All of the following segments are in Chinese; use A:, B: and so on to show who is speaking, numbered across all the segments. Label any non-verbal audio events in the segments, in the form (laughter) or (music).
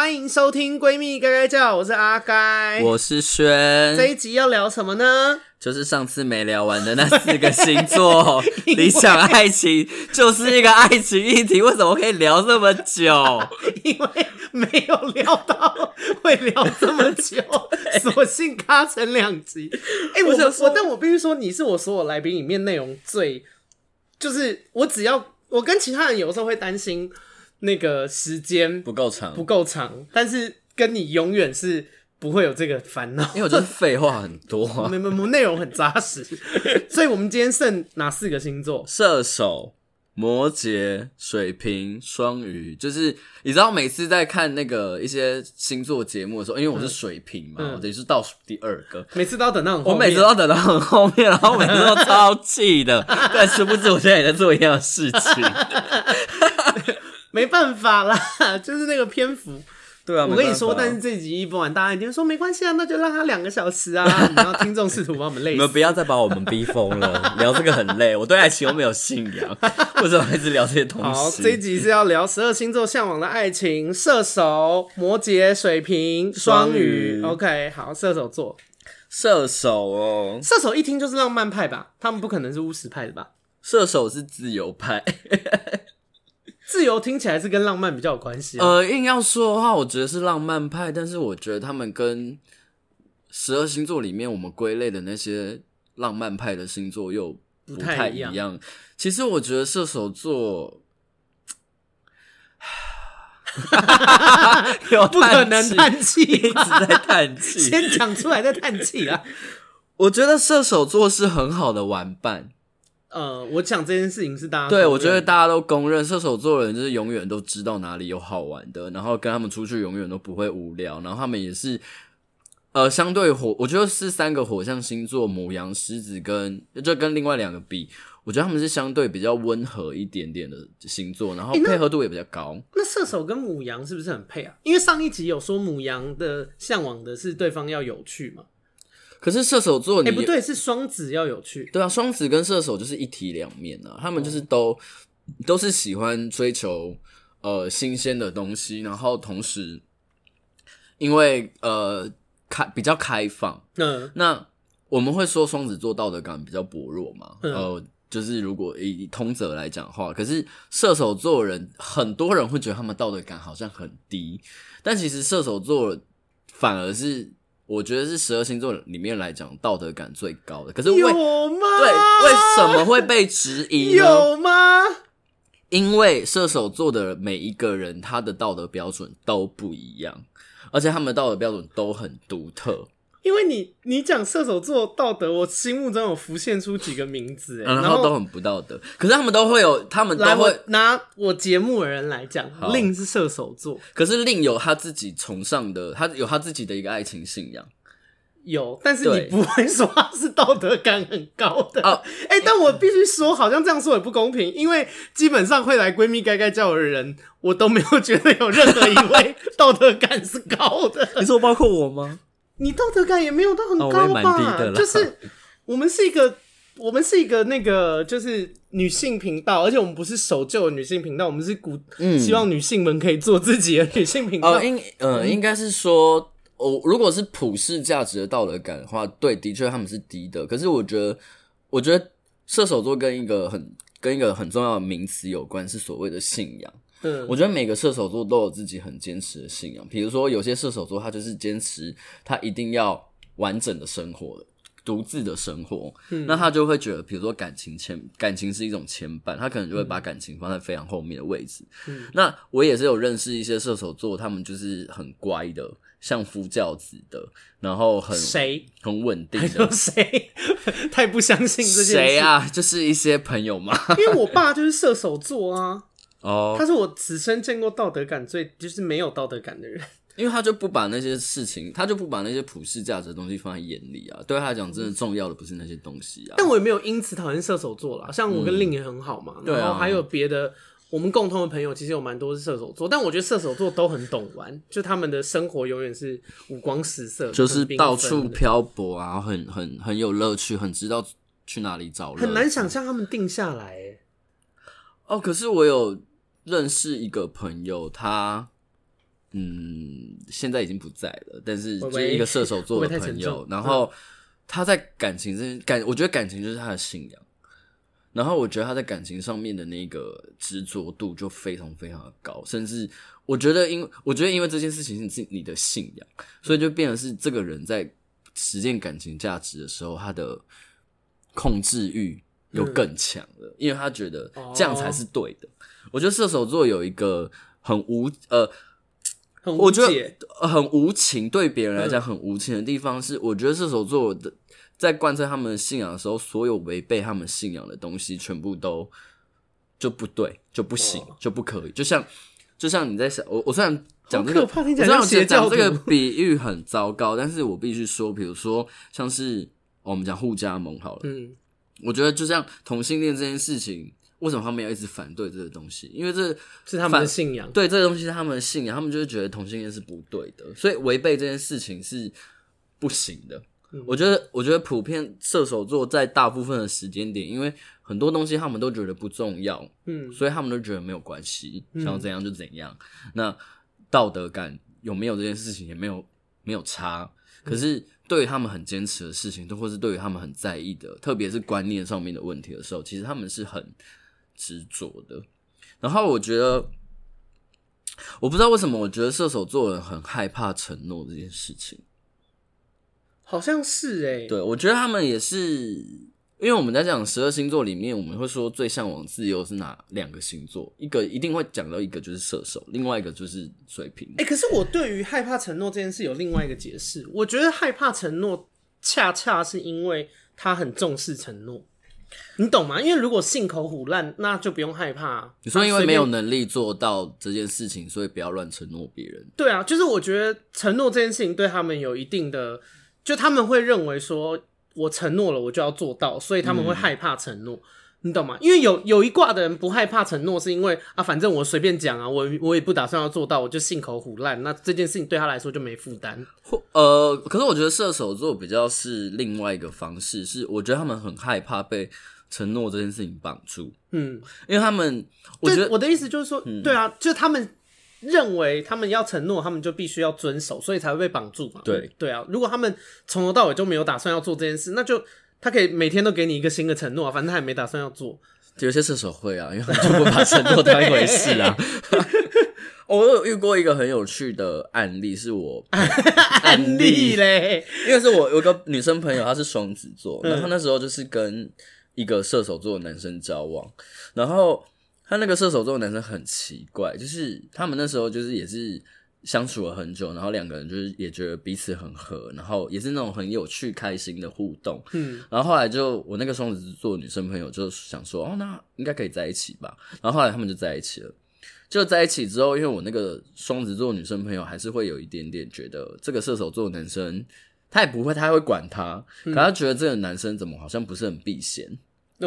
A: 欢迎收听闺蜜该该叫，我是阿该，
B: 我是轩。
A: 这一集要聊什么呢？
B: 就是上次没聊完的那四个星座，(laughs) 理想爱情就是一个爱情议题，为什么可以聊这么久？(laughs)
A: 因为没有聊到会聊这么久，(laughs) 索性卡成两集。哎、我，我但我必须说，你是我所有来宾里面内容最，就是我只要我跟其他人有时候会担心。那个时间
B: 不够长，
A: 不够长，但是跟你永远是不会有这个烦恼，
B: 因为我觉得废话很多啊，(laughs)
A: 没没没，内容很扎实，(laughs) 所以我们今天剩哪四个星座？
B: 射手、摩羯、水瓶、双鱼，就是你知道，每次在看那个一些星座节目的时候，因为我是水瓶嘛，嗯、我等于是倒数第二个，
A: 每次都要等到很後面，
B: 我每次都要等到很后面，然后每次都超气的，(laughs) 但殊不知我现在也在做一样的事情。
A: 没办法啦，(laughs) 就是那个篇幅。
B: 对啊，
A: 我跟你说，但是这集一播完，大家一定说没关系啊，那就让他两个小时啊。(laughs) 然后听众试图把我们累死。
B: 你们不要再把我们 (laughs) 逼疯了，聊这个很累。我对爱情又没有信仰，为什么一直聊这些东西？
A: 好，这一集是要聊十二星座向往的爱情：射手、摩羯、水瓶、双鱼。OK，好，射手座，
B: 射手哦，
A: 射手一听就是浪漫派吧？他们不可能是务实派的吧？
B: 射手是自由派。
A: 自由听起来是跟浪漫比较有关系。
B: 呃，硬要说的话，我觉得是浪漫派，但是我觉得他们跟十二星座里面我们归类的那些浪漫派的星座又不太一
A: 样。
B: 其实我觉得射手座，
A: 有 (sighs) 不可能叹气，
B: 一直在叹气，
A: 先讲出来再叹气啊！(laughs)
B: 我觉得射手座是很好的玩伴。
A: 呃，我讲这件事情是大家
B: 对，我觉得大家都公认，射手座的人就是永远都知道哪里有好玩的，然后跟他们出去永远都不会无聊，然后他们也是呃相对火，我觉得是三个火象星座母羊、狮子跟就跟另外两个比，我觉得他们是相对比较温和一点点的星座，然后配合度也比较高。
A: 欸、那，那射手跟母羊是不是很配啊？因为上一集有说母羊的向往的是对方要有趣嘛。
B: 可是射手座，你，哎、
A: 欸，不对，是双子要有趣。
B: 对啊，双子跟射手就是一体两面啊，他们就是都、嗯、都是喜欢追求呃新鲜的东西，然后同时因为呃开比较开放，嗯，那我们会说双子座道德感比较薄弱嘛，嗯、呃，就是如果以通则来讲话，可是射手座人很多人会觉得他们道德感好像很低，但其实射手座反而是。我觉得是十二星座里面来讲道德感最高的，可是为
A: 有吗？
B: 对，为什么会被质疑呢？
A: 有吗？
B: 因为射手座的每一个人他的道德标准都不一样，而且他们的道德标准都很独特。
A: 因为你你讲射手座道德，我心目中有浮现出几个名字，
B: 然后都很不道德。可是他们都会有，他们都会
A: 我拿我节目的人来讲，令是射手座，
B: 可是令有他自己崇尚的，他有他自己的一个爱情信仰。
A: 有，但是你不会说他是道德感很高的哦。哎、欸，但我必须说，好像这样说也不公平，因为基本上会来闺蜜该该叫的人，我都没有觉得有任何一位 (laughs) 道德感是高的。
B: 你说包括我吗？
A: 你道德感也没有到很高吧？哦、就是我们是一个，我们是一个那个，就是女性频道，而且我们不是守旧的女性频道，我们是鼓、嗯、希望女性们可以做自己的女性频道。
B: 哦，应呃，应该是说，哦，如果是普世价值的道德感的话，对，的确他们是低的。可是我觉得，我觉得射手座跟一个很跟一个很重要的名词有关，是所谓的信仰。嗯，我觉得每个射手座都有自己很坚持的信仰。比如说，有些射手座他就是坚持他一定要完整的生活，独自的生活。嗯，那他就会觉得，比如说感情牵感情是一种牵绊，他可能就会把感情放在非常后面的位置。嗯，那我也是有认识一些射手座，他们就是很乖的，相夫教子的，然后很
A: 谁
B: 很稳定的。
A: 谁？(laughs) 太不相信这件事。
B: 谁啊？就是一些朋友嘛。
A: 因为我爸就是射手座啊。
B: 哦，
A: 他是我此生见过道德感最就是没有道德感的人，(laughs)
B: 因为他就不把那些事情，他就不把那些普世价值的东西放在眼里啊。对他来讲，真的重要的不是那些东西啊。
A: 但我也没有因此讨厌射手座啦，像我跟令也很好嘛，嗯、然后还有别的我们共同的朋友，其实有蛮多是射手座，但我觉得射手座都很懂玩，就他们的生活永远是五光十色，
B: 就是到处漂泊啊，很很很有乐趣，很知道去哪里找乐，
A: 很难想象他们定下来。
B: 哦，可是我有。认识一个朋友，他嗯，现在已经不在了，但是就是一个射手座的朋友，然后他在感情这感，我觉得感情就是他的信仰。然后我觉得他在感情上面的那个执着度就非常非常的高，甚至我觉得因为我觉得因为这件事情是你的信仰，所以就变成是这个人在实践感情价值的时候，他的控制欲又更强了，嗯、因为他觉得这样才是对的。哦、我觉得射手座有一个很无呃，
A: 很无
B: 我觉得很无情，对别人来讲很无情的地方是，我觉得射手座的。在贯彻他们的信仰的时候，所有违背他们信仰的东西，全部都就不对，就不行，哦、就不可以。就像，就像你在想，我我虽然讲这个，我虽然讲这个比喻很糟糕，但是我必须说，比如说像是我们讲互加盟好了，嗯，我觉得就像同性恋这件事情，为什么他们要一直反对这个东西？因为这
A: 是他们的信仰，
B: 对，这个东西是他们的信仰，他们就是觉得同性恋是不对的，所以违背这件事情是不行的。我觉得，我觉得普遍射手座在大部分的时间点，因为很多东西他们都觉得不重要，嗯，所以他们都觉得没有关系，想要怎样就怎样。嗯、那道德感有没有这件事情也没有没有差。可是对于他们很坚持的事情，都或是对于他们很在意的，特别是观念上面的问题的时候，其实他们是很执着的。然后我觉得，我不知道为什么，我觉得射手座人很害怕承诺这件事情。
A: 好像是哎、欸，
B: 对，我觉得他们也是，因为我们在讲十二星座里面，我们会说最向往自由是哪两个星座？一个一定会讲到一个就是射手，另外一个就是水瓶。
A: 哎、欸，可是我对于害怕承诺这件事有另外一个解释，我觉得害怕承诺恰恰是因为他很重视承诺，你懂吗？因为如果信口胡乱，那就不用害怕。
B: 你说因为没有能力做到这件事情，所以不要乱承诺别人。
A: 对啊，就是我觉得承诺这件事情对他们有一定的。就他们会认为说，我承诺了，我就要做到，所以他们会害怕承诺，嗯、你懂吗？因为有有一卦的人不害怕承诺，是因为啊，反正我随便讲啊，我我也不打算要做到，我就信口胡烂，那这件事情对他来说就没负担。
B: 或呃，可是我觉得射手座比较是另外一个方式，是我觉得他们很害怕被承诺这件事情绑住，嗯，因为他们，我觉得
A: 我的意思就是说，嗯、对啊，就他们。认为他们要承诺，他们就必须要遵守，所以才会被绑住嘛。
B: 对
A: 对啊，如果他们从头到尾就没有打算要做这件事，那就他可以每天都给你一个新的承诺，啊反正他也没打算要做。
B: 有些射手会啊，因为就不把承诺当一回事啊。(laughs) (laughs) 我有遇过一个很有趣的案例，是我 (laughs)
A: 案例嘞，
B: 因为是我有个女生朋友，她是双子座，然后那时候就是跟一个射手座的男生交往，然后。他那个射手座的男生很奇怪，就是他们那时候就是也是相处了很久，然后两个人就是也觉得彼此很合，然后也是那种很有趣、开心的互动。嗯，然后后来就我那个双子座女生朋友就想说，哦，那应该可以在一起吧。然后后来他们就在一起了。就在一起之后，因为我那个双子座女生朋友还是会有一点点觉得这个射手座男生，他也不会，他会管他，可他觉得这个男生怎么好像不是很避嫌。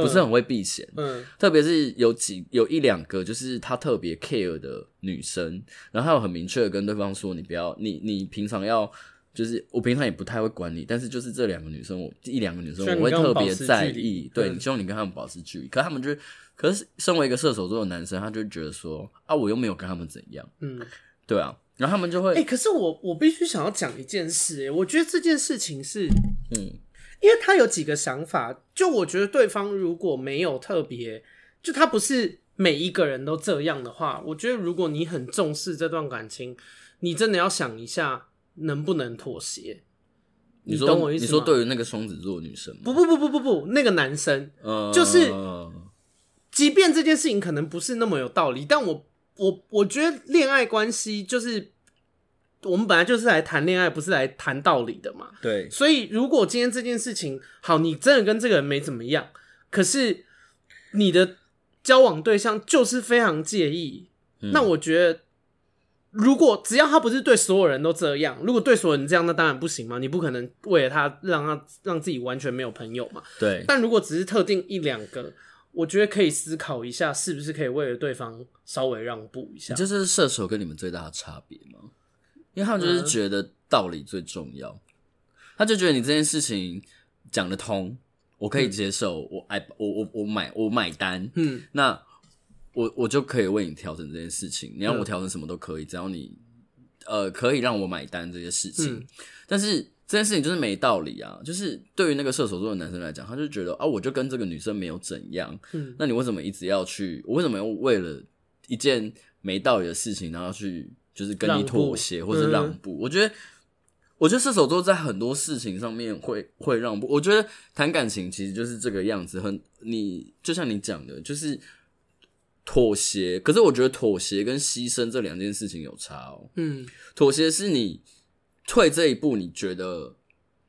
B: 不是很会避嫌，嗯，特别是有几有一两个，就是他特别 care 的女生，然后他有很明确的跟对方说，你不要，你你平常要，就是我平常也不太会管你，但是就是这两个女生，我一两个女生我会特别在意，对，你希望你跟他们保持距离，可是他们就，可是身为一个射手座的男生，他就觉得说，啊，我又没有跟他们怎样，嗯，对啊，然后他们就会，
A: 哎、欸，可是我我必须想要讲一件事，哎，我觉得这件事情是，嗯。因为他有几个想法，就我觉得对方如果没有特别，就他不是每一个人都这样的话，我觉得如果你很重视这段感情，你真的要想一下能不能妥协。你懂我意思吗？
B: 你说对于那个双子座女生吗？
A: 不不不不不不，那个男生，呃，就是，即便这件事情可能不是那么有道理，但我我我觉得恋爱关系就是。我们本来就是来谈恋爱，不是来谈道理的嘛。
B: 对。
A: 所以，如果今天这件事情好，你真的跟这个人没怎么样，可是你的交往对象就是非常介意，嗯、那我觉得，如果只要他不是对所有人都这样，如果对所有人这样，那当然不行嘛。你不可能为了他让他让自己完全没有朋友嘛。
B: 对。但
A: 如果只是特定一两个，我觉得可以思考一下，是不是可以为了对方稍微让步一下。
B: 这是射手跟你们最大的差别吗？因为他们就是觉得道理最重要，嗯、他就觉得你这件事情讲得通，我可以接受，嗯、我爱我我我买我买单，嗯，那我我就可以为你调整这件事情，你让我调整什么都可以，嗯、只要你呃可以让我买单这些事情，
A: 嗯、
B: 但是这件事情就是没道理啊！就是对于那个射手座的男生来讲，他就觉得啊，我就跟这个女生没有怎样，
A: 嗯，
B: 那你为什么一直要去？我为什么要为了一件没道理的事情，然后去就是跟你妥协或者让步？嗯、我觉得。我觉得射手座在很多事情上面会会让步。我觉得谈感情其实就是这个样子，很你就像你讲的，就是妥协。可是我觉得妥协跟牺牲这两件事情有差哦。嗯，妥协是你退这一步，你觉得。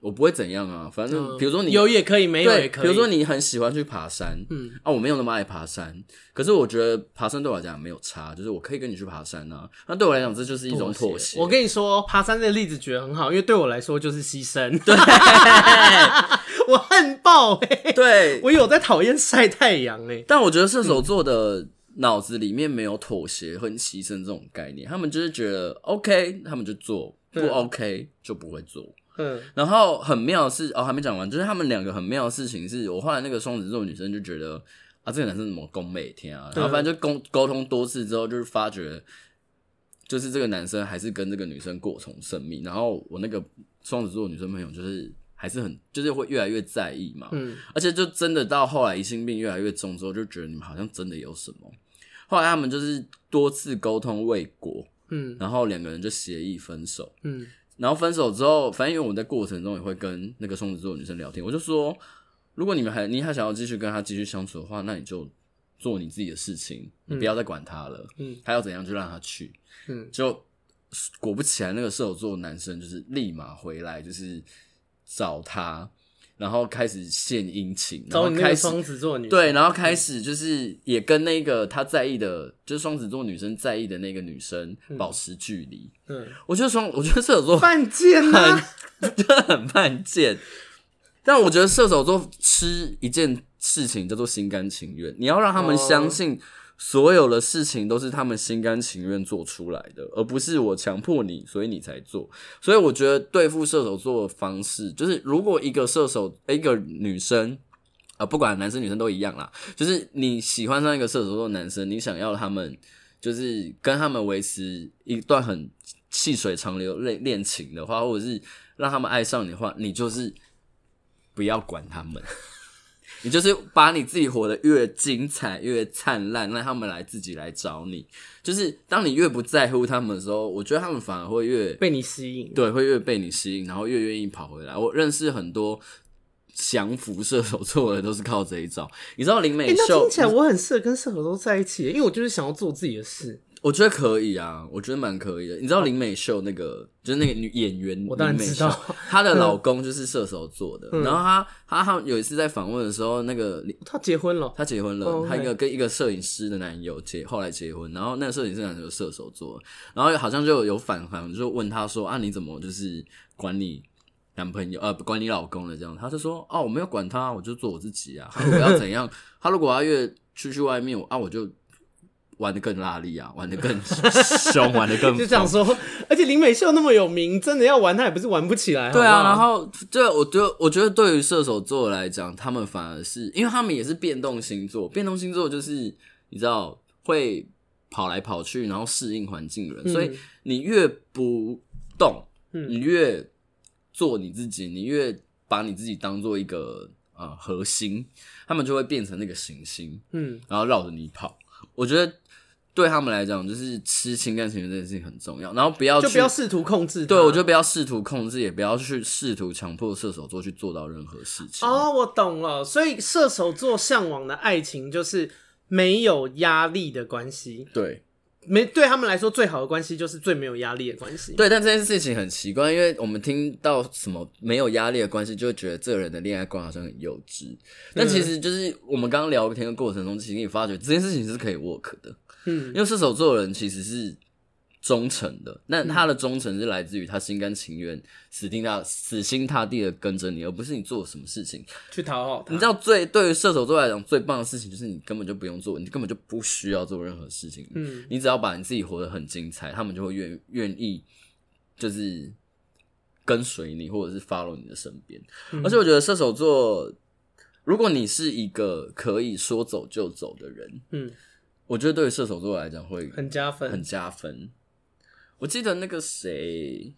B: 我不会怎样啊，反正比如说你
A: 有也可以，没有也可以。
B: 比如说你很喜欢去爬山，嗯啊，我没有那么爱爬山，可是我觉得爬山对我来讲没有差，就是我可以跟你去爬山啊。那对我来讲，这就是一种妥协。
A: 我跟你说，爬山这个例子举得很好，因为对我来说就是牺牲。(laughs) 对，(laughs) 我恨爆欸。
B: 对，
A: 我有在讨厌晒太阳欸。
B: 但我觉得射手座的脑子里面没有妥协和牺牲这种概念，他们就是觉得 OK，他们就做，不 OK 就不会做。嗯，然后很妙的是哦，还没讲完，就是他们两个很妙的事情是，我后来那个双子座女生就觉得啊，这个男生怎么攻每天啊，然后反正就沟沟通多次之后，就是发觉，就是这个男生还是跟这个女生过从甚密，然后我那个双子座女生朋友就是还是很就是会越来越在意嘛，嗯，而且就真的到后来疑心病越来越重之后，就觉得你们好像真的有什么，后来他们就是多次沟通未果，嗯，然后两个人就协议分手，嗯。然后分手之后，反正因为我在过程中也会跟那个双子座女生聊天，我就说，如果你们还你还想要继续跟她继续相处的话，那你就做你自己的事情，你不要再管她了。嗯，她要怎样就让她去。嗯，就果不其然，那个射手座男生就是立马回来，就是找她。然后开始献殷勤，然后开始
A: 双子座女
B: 对，然后开始就是也跟那个他在意的，就是双子座女生在意的那个女生保持距离。嗯，我觉得双，我觉得射手座
A: 犯贱啊，(laughs)
B: 真的很犯贱。但我觉得射手座吃一件事情叫做心甘情愿，你要让他们相信。所有的事情都是他们心甘情愿做出来的，而不是我强迫你，所以你才做。所以我觉得对付射手座的方式，就是如果一个射手，一个女生，啊、不管男生女生都一样啦，就是你喜欢上一个射手座男生，你想要他们，就是跟他们维持一段很细水长流恋恋情的话，或者是让他们爱上你的话，你就是不要管他们。你就是把你自己活得越精彩越灿烂，让他们来自己来找你。就是当你越不在乎他们的时候，我觉得他们反而会越
A: 被你吸引，
B: 对，会越被你吸引，然后越愿意跑回来。我认识很多降服射手座的都是靠这一招。你知道林美秀？那
A: 听起来我很适合跟射手座在一起，因为我就是想要做自己的事。
B: 我觉得可以啊，我觉得蛮可以的。你知道林美秀那个，就是那个女演员，
A: 我当然知道。
B: 她的老公就是射手座的，嗯、然后她她她有一次在访问的时候，那个
A: 她结婚了，
B: 她结婚了，她、哦、一个跟一个摄影师的男友结，后来结婚，然后那个摄影师男友射手座，然后好像就有反反就问她说啊，你怎么就是管你男朋友呃管你老公的这样？他就说哦，我没有管他，我就做我自己啊。他如果要怎样，(laughs) 他如果要越出去外面啊，我就。玩的更拉力啊，玩的更 (laughs) 凶，玩的更 (laughs)…… 就
A: 这样说，而且林美秀那么有名，真的要玩她也不是玩不起来。
B: 对啊，然后对，我觉得，我觉得对于射手座来讲，他们反而是因为他们也是变动星座，变动星座就是你知道会跑来跑去，然后适应环境的人，嗯、所以你越不动，你越做你自己，你越把你自己当做一个呃核心，他们就会变成那个行星，嗯，然后绕着你跑。我觉得。对他们来讲，就是吃情感情绪这件事情很重要，然后不要
A: 就不要试图控制。
B: 对，我觉得不要试图控制，也不要去试图强迫射手座去做到任何事情。
A: 哦，我懂了。所以射手座向往的爱情就是没有压力的关系。
B: 对，
A: 没对他们来说最好的关系就是最没有压力的关系。
B: 对，但这件事情很奇怪，因为我们听到什么没有压力的关系，就会觉得这个人的恋爱观好像很幼稚。但其实就是我们刚刚聊天的过程中，其实你发觉这件事情是可以 work 的。嗯，因为射手座的人其实是忠诚的，那他的忠诚是来自于他心甘情愿、死心塌死心塌地的跟着你，而不是你做什么事情
A: 去讨好他。
B: 你知道最对于射手座来讲最棒的事情就是你根本就不用做，你根本就不需要做任何事情。嗯，你只要把你自己活得很精彩，他们就会愿愿意就是跟随你，或者是 follow 你的身边。嗯，而且我觉得射手座，如果你是一个可以说走就走的人，嗯。我觉得对于射手座来讲会
A: 很加分，
B: 很加分。我记得那个谁。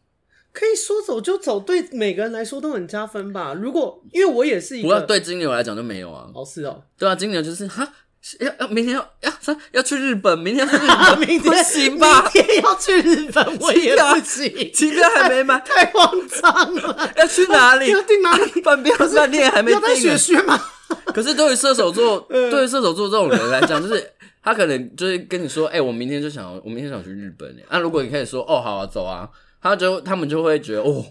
A: 可以说走就走，对每个人来说都很加分吧。如果因为我也是一个，
B: 不要对金牛来讲就没有啊。
A: 哦，是哦，
B: 对啊，金牛就是哈，要要明天要要要去日本，明天要去日本，(laughs)
A: 明天
B: 行吧？
A: 明天要去日本，我也不行，
B: 机票还没买，(laughs)
A: 太慌张了。(laughs)
B: 要去哪里？
A: 要订哪里？
B: 饭店饭店还没订。
A: 要带雪？
B: 可是对于射手座，对于射手座这种人来讲，就是他可能就是跟你说，哎，我明天就想，我明天想去日本。那如果你开始说，哦，好啊，走啊，他就他们就会觉得，哦。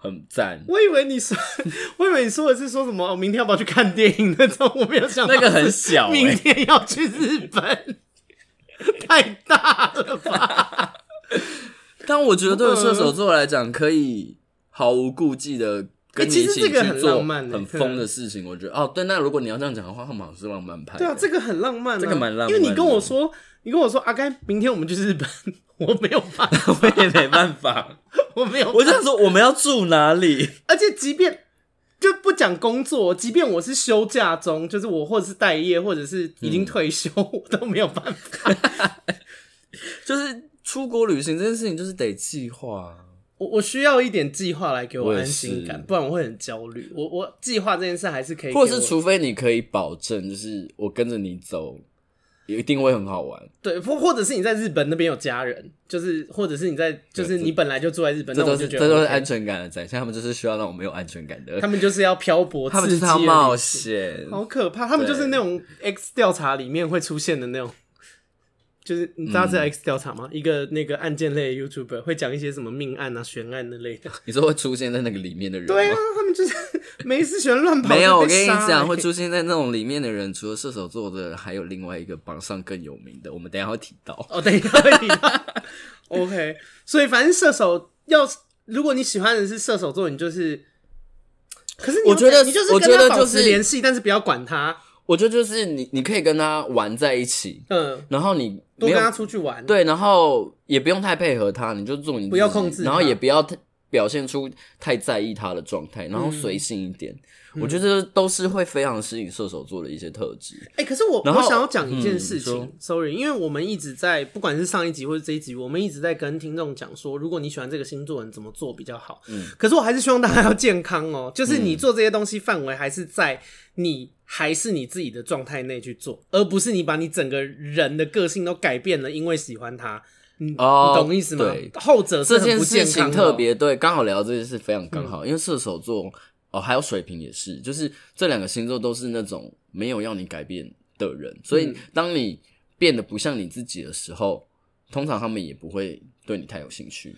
B: 很赞，
A: 我以为你说，(laughs) 我以为你说的是说什么？我明天要不要去看电影那种？我没有想到
B: 那个很小、欸。
A: 明天要去日本，(laughs) 太大了吧？(laughs)
B: 但我觉得对射手座来讲，可以毫无顾忌的跟你一起去做很疯的事情。我觉得哦，对，那如果你要这样讲的话，他们好像是浪漫派。
A: 对啊，这个很浪漫、啊，
B: 这个蛮浪漫。
A: 因为你跟我说，你跟我说，阿甘明天我们去日本。我没有办法，(laughs)
B: 我也没办法。
A: 我没有，
B: 我就想说我们要住哪里？(laughs)
A: 而且即便就不讲工作，即便我是休假中，就是我或者是待业，或者是已经退休，嗯、我都没有办法。(laughs)
B: 就是出国旅行这件事情，就是得计划。
A: 我我需要一点计划来给我安心感，不然我会很焦虑。我我计划这件事还是可以，
B: 或者是除非你可以保证，就是我跟着你走。一定会很好玩，
A: 对，或或者是你在日本那边有家人，就是或者是你在，就是你本来就住在日本，
B: 这都是
A: 这
B: 都是安全感的展现。他们就是需要让我没有安全感的，
A: 他们就是要漂泊，(laughs)
B: 他们就是要冒险，
A: 好可怕。他们就是那种 X 调查里面会出现的那种。就是你知道这 X 调查吗？嗯、一个那个案件类的 YouTuber 会讲一些什么命案啊、悬案那类的。你
B: 说会出现在那个里面的人？
A: 对啊，他们就是没事喜欢乱跑。
B: 没有，我跟你讲，会出现在那种里面的人，除了射手座的，还有另外一个榜上更有名的，我们等一下会提到。
A: 哦，等一下会提到。(laughs) OK，所以反正射手要，如果你喜欢的是射手座，你就是，可是你
B: 我觉得
A: 你就是跟他保持联系，就是、但是不要管他。
B: 我觉得就是你，你可以跟他玩在一起，嗯，然后你
A: 多跟他出去玩，
B: 对，然后也不用太配合他，你就做你，
A: 不要控制，
B: 然后也不要表现出太在意他的状态，然后随性一点，嗯、我觉得都是会非常吸引射手座的一些特质。
A: 哎、欸，可是我我想要讲一件事情、嗯、，sorry，因为我们一直在，不管是上一集或者这一集，我们一直在跟听众讲说，如果你喜欢这个星座，你怎么做比较好？嗯，可是我还是希望大家要健康哦，就是你做这些东西范围还是在你。还是你自己的状态内去做，而不是你把你整个人的个性都改变了，因为喜欢他。你、哦、你懂意思吗？对，后者是很不健康的。这件事情
B: 特别对，刚好聊这件事非常刚好，嗯、因为射手座哦，还有水瓶也是，就是这两个星座都是那种没有要你改变的人，所以当你变得不像你自己的时候，通常他们也不会对你太有兴趣。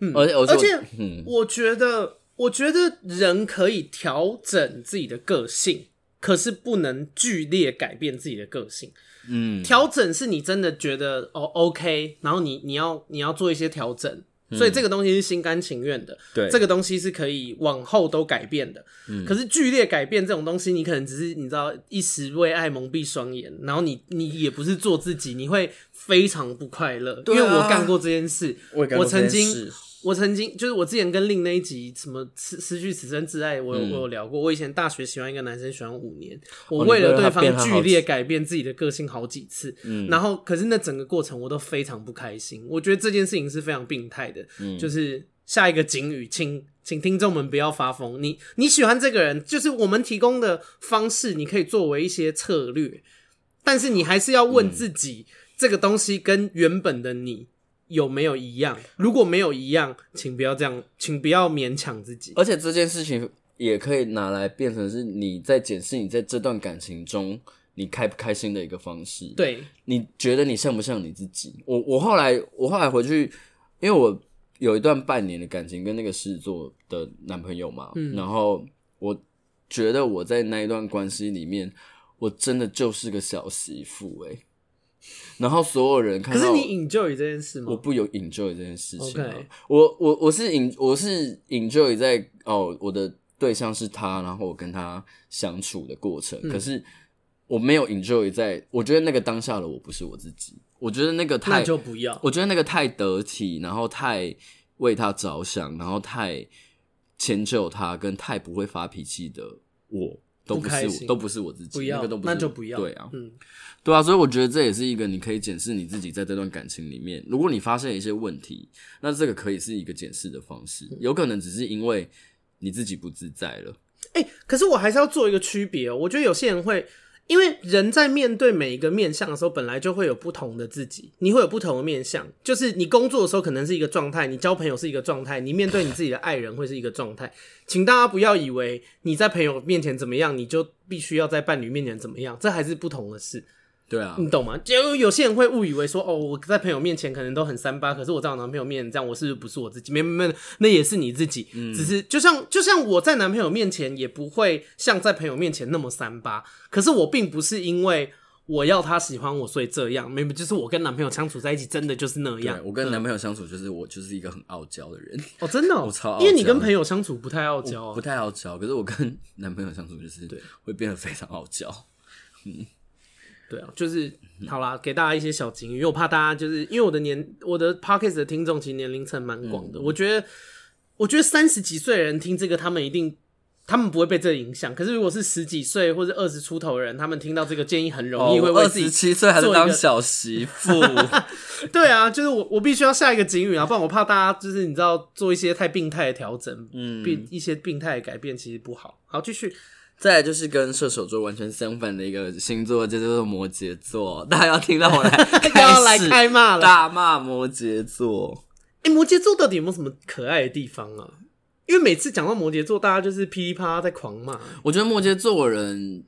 A: 嗯，而且而且，嗯，我觉得，我觉得人可以调整自己的个性。可是不能剧烈改变自己的个性，嗯，调整是你真的觉得哦 OK，然后你你要你要做一些调整，嗯、所以这个东西是心甘情愿的，对，这个东西是可以往后都改变的，嗯，可是剧烈改变这种东西，你可能只是你知道一时为爱蒙蔽双眼，然后你你也不是做自己，你会非常不快乐，啊、因为我干过这件事，我，我曾经。我曾经就是我之前跟另那一集什么失失去此生挚爱，我有、嗯、我有聊过。我以前大学喜欢一个男生，喜欢五年，我为了对方剧烈改变自己的个性好几次，嗯，然后可是那整个过程我都非常不开心。我觉得这件事情是非常病态的，嗯，就是下一个警语，请请听众们不要发疯。你你喜欢这个人，就是我们提供的方式，你可以作为一些策略，但是你还是要问自己，嗯、这个东西跟原本的你。有没有一样？如果没有一样，请不要这样，请不要勉强自己。
B: 而且这件事情也可以拿来变成是你在检视你在这段感情中你开不开心的一个方式。
A: 对，
B: 你觉得你像不像你自己？我我后来我后来回去，因为我有一段半年的感情跟那个狮子座的男朋友嘛，嗯，然后我觉得我在那一段关系里面，我真的就是个小媳妇诶、欸然后所有人看到，
A: 可是你 enjoy 这件事吗？
B: 我不有 enjoy 这件事情.我我我是 in 我是 enjoy 在哦，我的对象是他，然后我跟他相处的过程。嗯、可是我没有 enjoy 在，我觉得那个当下的我不是我自己。我觉得那个太
A: 那就不要。
B: 我觉得那个太得体，然后太为他着想，然后太迁就他，跟太不会发脾气的我。都不是都不是我自己，
A: 不要
B: 那个都不是，
A: 那就不要
B: 对啊，
A: 嗯，
B: 对啊，所以我觉得这也是一个你可以检视你自己在这段感情里面，如果你发现一些问题，那这个可以是一个检视的方式，有可能只是因为你自己不自在了。
A: 哎、欸，可是我还是要做一个区别哦。我觉得有些人会。因为人在面对每一个面相的时候，本来就会有不同的自己，你会有不同的面相。就是你工作的时候可能是一个状态，你交朋友是一个状态，你面对你自己的爱人会是一个状态。请大家不要以为你在朋友面前怎么样，你就必须要在伴侣面前怎么样，这还是不同的事。
B: 对啊，
A: 你懂吗？就有些人会误以为说，哦，我在朋友面前可能都很三八，可是我在我男朋友面前这样，我是不是不是我自己？没没没，那也是你自己。嗯，只是就像就像我在男朋友面前也不会像在朋友面前那么三八，可是我并不是因为我要他喜欢我，所以这样。没没，就是我跟男朋友相处在一起，真的就是那样。
B: 我跟男朋友相处，就是我就是一个很傲娇的人。
A: 哦，真的，哦，(laughs)
B: 我超傲娇，
A: 因为你跟朋友相处不太傲娇，哦，
B: 不太傲娇。可是我跟 (laughs) 男朋友相处就是对，会变得非常傲娇。嗯。
A: 对啊，就是好啦，给大家一些小警语，因为我怕大家就是因为我的年，我的 podcast 的听众其实年龄层蛮广的，嗯、我觉得，我觉得三十几岁的人听这个，他们一定，他们不会被这影响。可是如果是十几岁或者二十出头的人，他们听到这个建议，很容易会为自己。二十七岁还是当小媳妇？(laughs) 对啊，就是我，我必须要下一个警语啊，不然我怕大家就是你知道做一些太病态的调整，嗯，病一些病态的改变其实不好。好，继续。
B: 再来就是跟射手座完全相反的一个星座，就叫做摩羯座。大家要听到我来 (laughs)
A: 要来开骂了，
B: 大骂摩羯座。
A: 哎、欸，摩羯座到底有没有什么可爱的地方啊？因为每次讲到摩羯座，大家就是噼里啪啦在狂骂。
B: 我觉得摩羯座的人，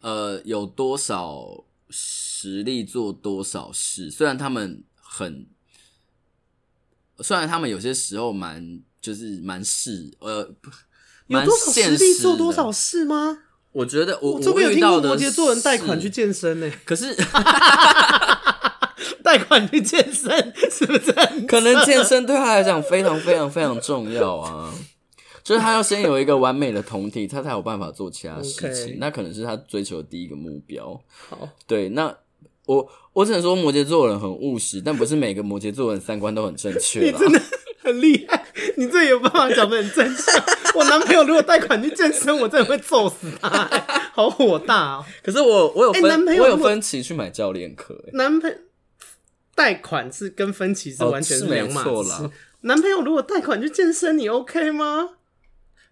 B: 呃，有多少实力做多少事。虽然他们很，虽然他们有些时候蛮就是蛮事，呃。
A: 有多少实力做多少事吗？
B: 我觉得我
A: 我这边有听过摩羯座人贷款去健身呢、欸。
B: 可是 (laughs)
A: 贷款去健身是不是？(laughs)
B: 可能健身对他来讲非常非常非常重要啊！(laughs) 就是他要先有一个完美的酮体，他才有办法做其他事情。Okay. 那可能是他追求的第一个目标。好，对，那我我只能说摩羯座人很务实，但不是每个摩羯座人三观都很正确啦。
A: 很厉害，你这有办法讲得很正确。我男朋友如果贷款去健身，我真的会揍死他，好火大哦。(laughs)
B: 可是我我有分，欸、男朋友我有分歧去买教练课。
A: 男朋友贷款是跟分歧是完全是两码事。男朋友如果贷款去健身，你 OK 吗？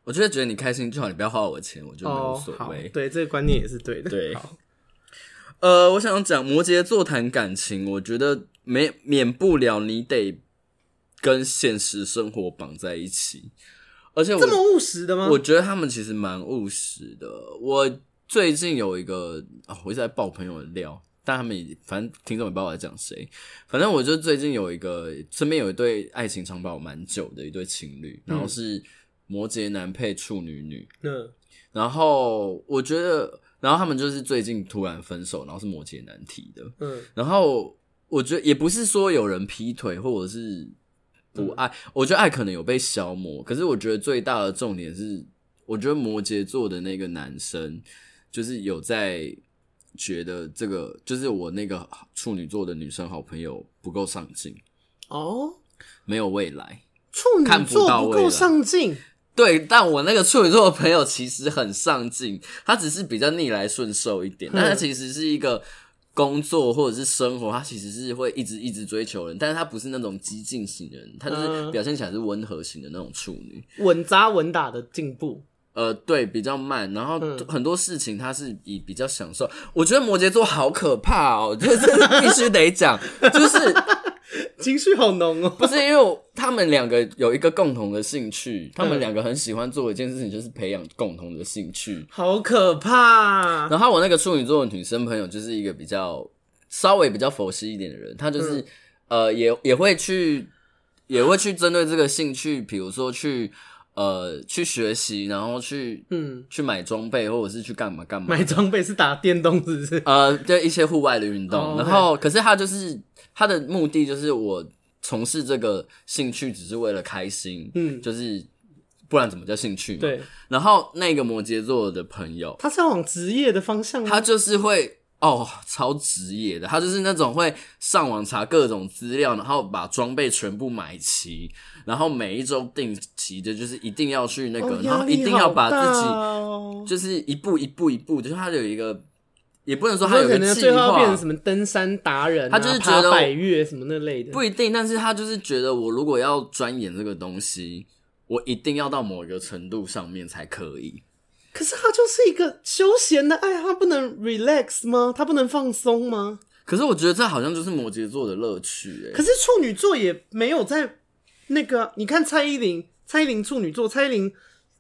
B: 我就会觉得你开心就好，你不要花我钱，我就没有所谓。哦。
A: 对，这个观念也是对的。
B: 对，呃，我想讲摩羯座谈感情，我觉得没免不了你得。跟现实生活绑在一起，而且我
A: 这么务实的吗？
B: 我觉得他们其实蛮务实的。我最近有一个啊、哦，我一直在爆朋友的料，但他们也反正听众也不知道我在讲谁。反正我就最近有一个身边有一对爱情长跑蛮久的一对情侣，然后是摩羯男配处女女。嗯，然后我觉得，然后他们就是最近突然分手，然后是摩羯男提的。嗯，然后我觉得也不是说有人劈腿，或者是。不爱，我觉得爱可能有被消磨，可是我觉得最大的重点是，我觉得摩羯座的那个男生就是有在觉得这个，就是我那个处女座的女生好朋友不够上进哦，没有未来，
A: 处女座不够上进，
B: 对，但我那个处女座的朋友其实很上进，他只是比较逆来顺受一点，但他其实是一个。工作或者是生活，他其实是会一直一直追求人，但是他不是那种激进型的人，他就是表现起来是温和型的那种处女，
A: 稳扎稳打的进步。
B: 呃，对，比较慢，然后很多事情他是以比较享受。我觉得摩羯座好可怕哦，就是必须得讲，就是。(laughs)
A: 情绪好浓哦，(laughs)
B: 不是因为他们两个有一个共同的兴趣，他们两个很喜欢做一件事情，就是培养共同的兴趣，
A: 好可怕。
B: 然后我那个处女座的女生朋友就是一个比较稍微比较佛系一点的人，她就是、嗯、呃也也会去也会去针对这个兴趣，比如说去呃去学习，然后去嗯去买装备，或者是去干嘛干嘛。
A: 买装备是打电动，是不是？
B: 呃，对一些户外的运动。Oh. 然后可是他就是。他的目的就是我从事这个兴趣只是为了开心，嗯，就是不然怎么叫兴趣嘛？对。然后那个摩羯座的朋友，
A: 他是要往职业的方向吗？
B: 他就是会哦，超职业的，他就是那种会上网查各种资料，然后把装备全部买齐，然后每一周定期的，就是一定要去那个，
A: 哦、
B: 然后一定要把自己，
A: 哦、
B: 就是一步一步一步，就是他有一个，也不能说他有个计划，
A: 可能最后要变成什么登山达人、啊，
B: 他就是觉得
A: 百岳什么那类的，
B: 不一定，但是他就是觉得我如果要钻研这个东西，我一定要到某一个程度上面才可以。
A: 可是他就是一个休闲的爱，他不能 relax 吗？他不能放松吗？
B: 可是我觉得这好像就是摩羯座的乐趣哎。
A: 可是处女座也没有在那个，你看蔡依林，蔡依林处女座，蔡依林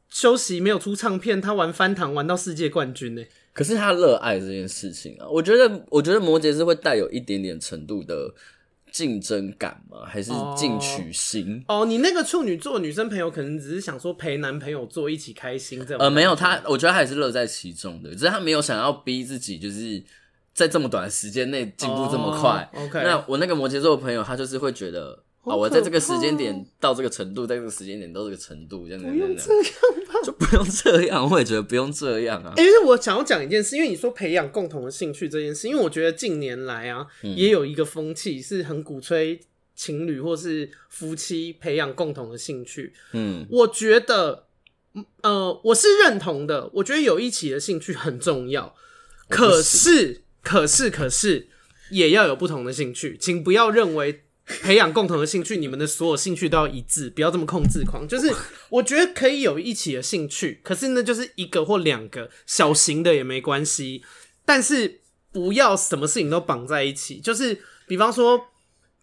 A: 休息没有出唱片，她玩翻糖玩到世界冠军呢。
B: 可是他热爱这件事情啊，我觉得，我觉得摩羯是会带有一点点程度的。竞争感吗？还是进取心？
A: 哦，你那个处女座女生朋友可能只是想说陪男朋友做一起开心这样。
B: 呃，没有，他我觉得他也是乐在其中的，只是他没有想要逼自己，就是在这么短的时间内进步这么快。
A: 哦、OK，
B: 那我那个摩羯座的朋友，他就是会觉得。啊！我在这个时间点到这个程度，在这个时间点到这个程度，这样子
A: 不用这样吧？
B: 就不用这样，我也觉得不用这样啊。
A: 因为我想要讲一件事，因为你说培养共同的兴趣这件事，因为我觉得近年来啊，嗯、也有一个风气是很鼓吹情侣或是夫妻培养共同的兴趣。嗯，我觉得，呃，我是认同的。我觉得有一起的兴趣很重要，可是，可是，可是，也要有不同的兴趣，请不要认为。培养共同的兴趣，你们的所有兴趣都要一致，不要这么控制狂。就是我觉得可以有一起的兴趣，可是呢，就是一个或两个小型的也没关系，但是不要什么事情都绑在一起。就是比方说，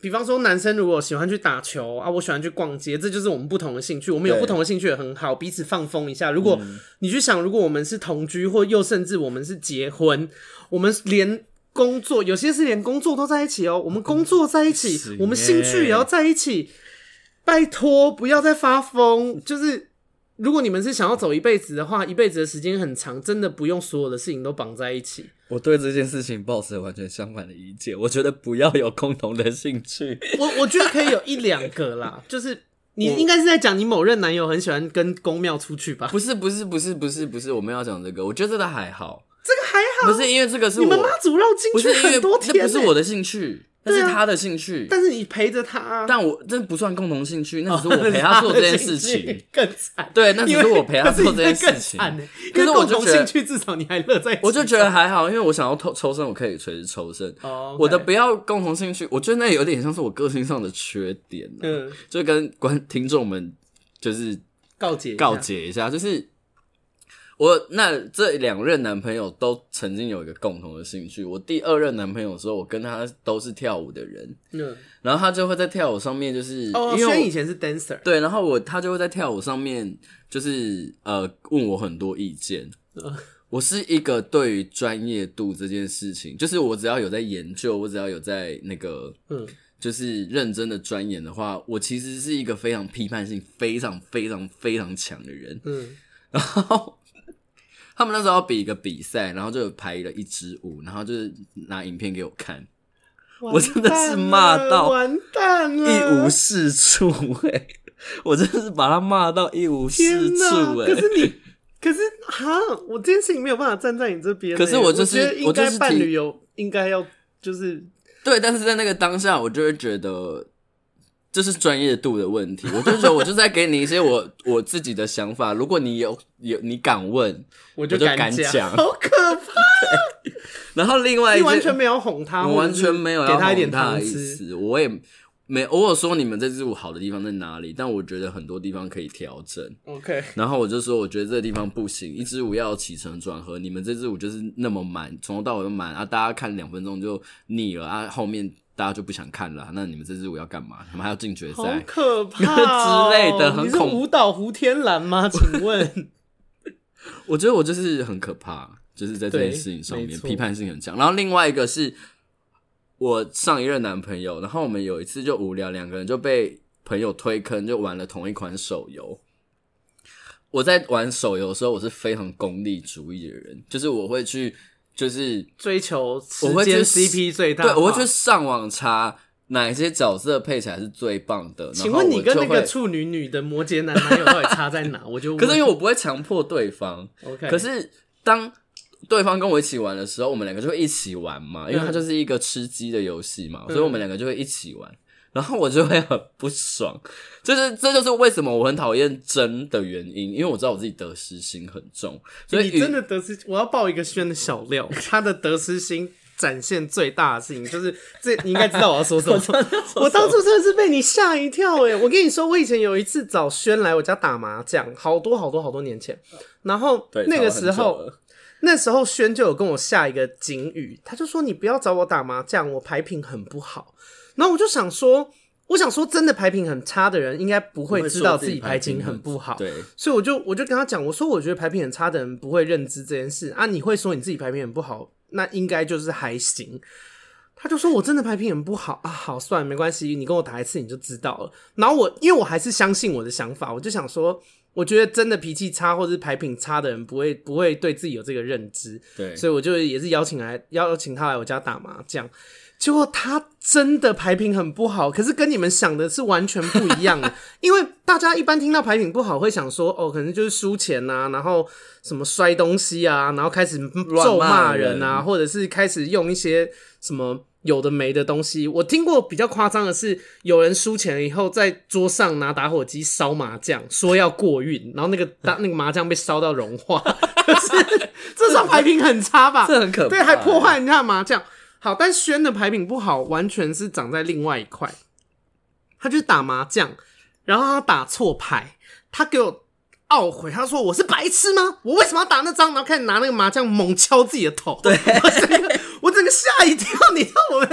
A: 比方说男生如果喜欢去打球啊，我喜欢去逛街，这就是我们不同的兴趣。我们有不同的兴趣也很好，彼此放风一下。如果你去想，如果我们是同居，或又甚至我们是结婚，我们连。工作有些是连工作都在一起哦，我们工作在一起，我们兴趣也要在一起。拜托，不要再发疯。就是如果你们是想要走一辈子的话，一辈子的时间很长，真的不用所有的事情都绑在一起。
B: 我对这件事情抱持完全相反的意见，我觉得不要有共同的兴趣。
A: 我我觉得可以有一两个啦，(laughs) 就是你应该是在讲你某任男友很喜欢跟宫庙出去吧？
B: 不是不是不是不是不是，我们要讲这个，我觉得这个还好。
A: 这个还好，
B: 不是因为这个是我
A: 你们妈祖绕进去很多天，
B: 这不是我的兴趣，那是他的兴趣。
A: 但是你陪着他，
B: 但我这不算共同兴趣，那只是我陪他做这件事情，
A: 更惨。
B: 对，那只是我陪他做这件事情。可是我就觉得，
A: 兴趣至少你还乐在，
B: 我就觉得还好，因为我想要抽抽身，我可以随时抽身。我的不要共同兴趣，我觉得那有点像是我个性上的缺点。嗯，就跟观听众们就是
A: 告解
B: 告解一下，就是。我那这两任男朋友都曾经有一个共同的兴趣。我第二任男朋友的时候，我跟他都是跳舞的人，嗯，然后他就会在跳舞上面，就是
A: 哦，因为以前是 dancer，
B: 对，然后我他就会在跳舞上面，就是呃问我很多意见。嗯，我是一个对于专业度这件事情，就是我只要有在研究，我只要有在那个，嗯，就是认真的钻研的话，我其实是一个非常批判性非常非常非常强的人，嗯，(laughs) 然后。他们那时候要比一个比赛，然后就排了一支舞，然后就是拿影片给我看，我真的是骂到
A: 完蛋了，
B: 一无是处哎！(laughs) 我真的是把他骂到一无是处哎！
A: 可是你，可是哈，我这件事情没有办法站在你这边。
B: 可是我就是，
A: 我觉得应该伴侣有应该要就是
B: 对，但是在那个当下，我就会觉得。这是专业度的问题，我就觉得 (laughs) 我就在给你一些我我自己的想法。如果你有有你敢问，
A: 我就敢讲。
B: 好
A: 可 (laughs) 怕！
B: 然后另外一，
A: 你完全没有哄他，
B: 我完全没有要
A: 给他一点
B: 他的意思。我也没偶尔说你们这支舞好的地方在哪里，但我觉得很多地方可以调整。
A: OK，
B: 然后我就说我觉得这个地方不行，一支舞要起承转合，你们这支舞就是那么满，从头到尾都满啊，大家看两分钟就腻了啊，后面。大家就不想看了，那你们这支舞要干嘛？你们还要进决
A: 赛？可怕、哦、(laughs)
B: 之类的，很恐怖。
A: 舞蹈胡天蓝吗？(laughs) 请问？
B: 我觉得我就是很可怕，就是在这件事情上面批判性很强。然后另外一个是我上一任男朋友，然后我们有一次就无聊，两个人就被朋友推坑，就玩了同一款手游。我在玩手游的时候，我是非常功利主义的人，就是我会去。就是
A: 追求时间 CP 最大，
B: 对，我会去上网查哪些角色配起来是最棒的。
A: 请问你跟那个处女女的摩羯男男友到底差在哪？(laughs) 我就
B: 可是因为我不会强迫对方。
A: OK，
B: 可是当对方跟我一起玩的时候，我们两个就会一起玩嘛，因为它就是一个吃鸡的游戏嘛，嗯、所以我们两个就会一起玩。然后我就会很不爽，就是这就是为什么我很讨厌争的原因，因为我知道我自己得失心很重，所以
A: 你真的得失。我要爆一个轩的小料，他的得失心展现最大的事情就是这，你应该知道我要说什么。(laughs) 我，当初真的是被你吓一跳诶，我跟你说，我以前有一次找轩来我家打麻将，好多好多好多年前，然后那个时候那时候轩就有跟我下一个警语，他就说你不要找我打麻将，我牌品很不好。然后我就想说，我想说，真的牌品很差的人，应该不会知道自己牌品很不好。
B: 对，
A: 所以我就我就跟他讲，我说我觉得牌品很差的人不会认知这件事啊。你会说你自己牌品很不好，那应该就是还行。他就说我真的牌品很不好啊，好，算了，没关系，你跟我打一次你就知道了。然后我因为我还是相信我的想法，我就想说，我觉得真的脾气差或者是牌品差的人不会不会对自己有这个认知。
B: 对，
A: 所以我就也是邀请来邀请他来我家打麻将。结果他真的牌品很不好，可是跟你们想的是完全不一样的。(laughs) 因为大家一般听到牌品不好，会想说哦，可能就是输钱呐、啊，然后什么摔东西啊，然后开始咒骂人啊，或者是开始用一些什么有的没的东西。我听过比较夸张的是，有人输钱了以后，在桌上拿打火机烧麻将，说要过运，然后那个打那个麻将被烧到融化。(laughs) 可是这算牌品很差吧？
B: 这很可怕，
A: 对，还破坏人家的麻将。好，但轩的牌品不好，完全是长在另外一块。他就是打麻将，然后他打错牌，他给我懊悔，他说：“我是白痴吗？我为什么要打那张？”然后开始拿那个麻将猛敲自己的头。(laughs) 对，吓一跳。你知道我们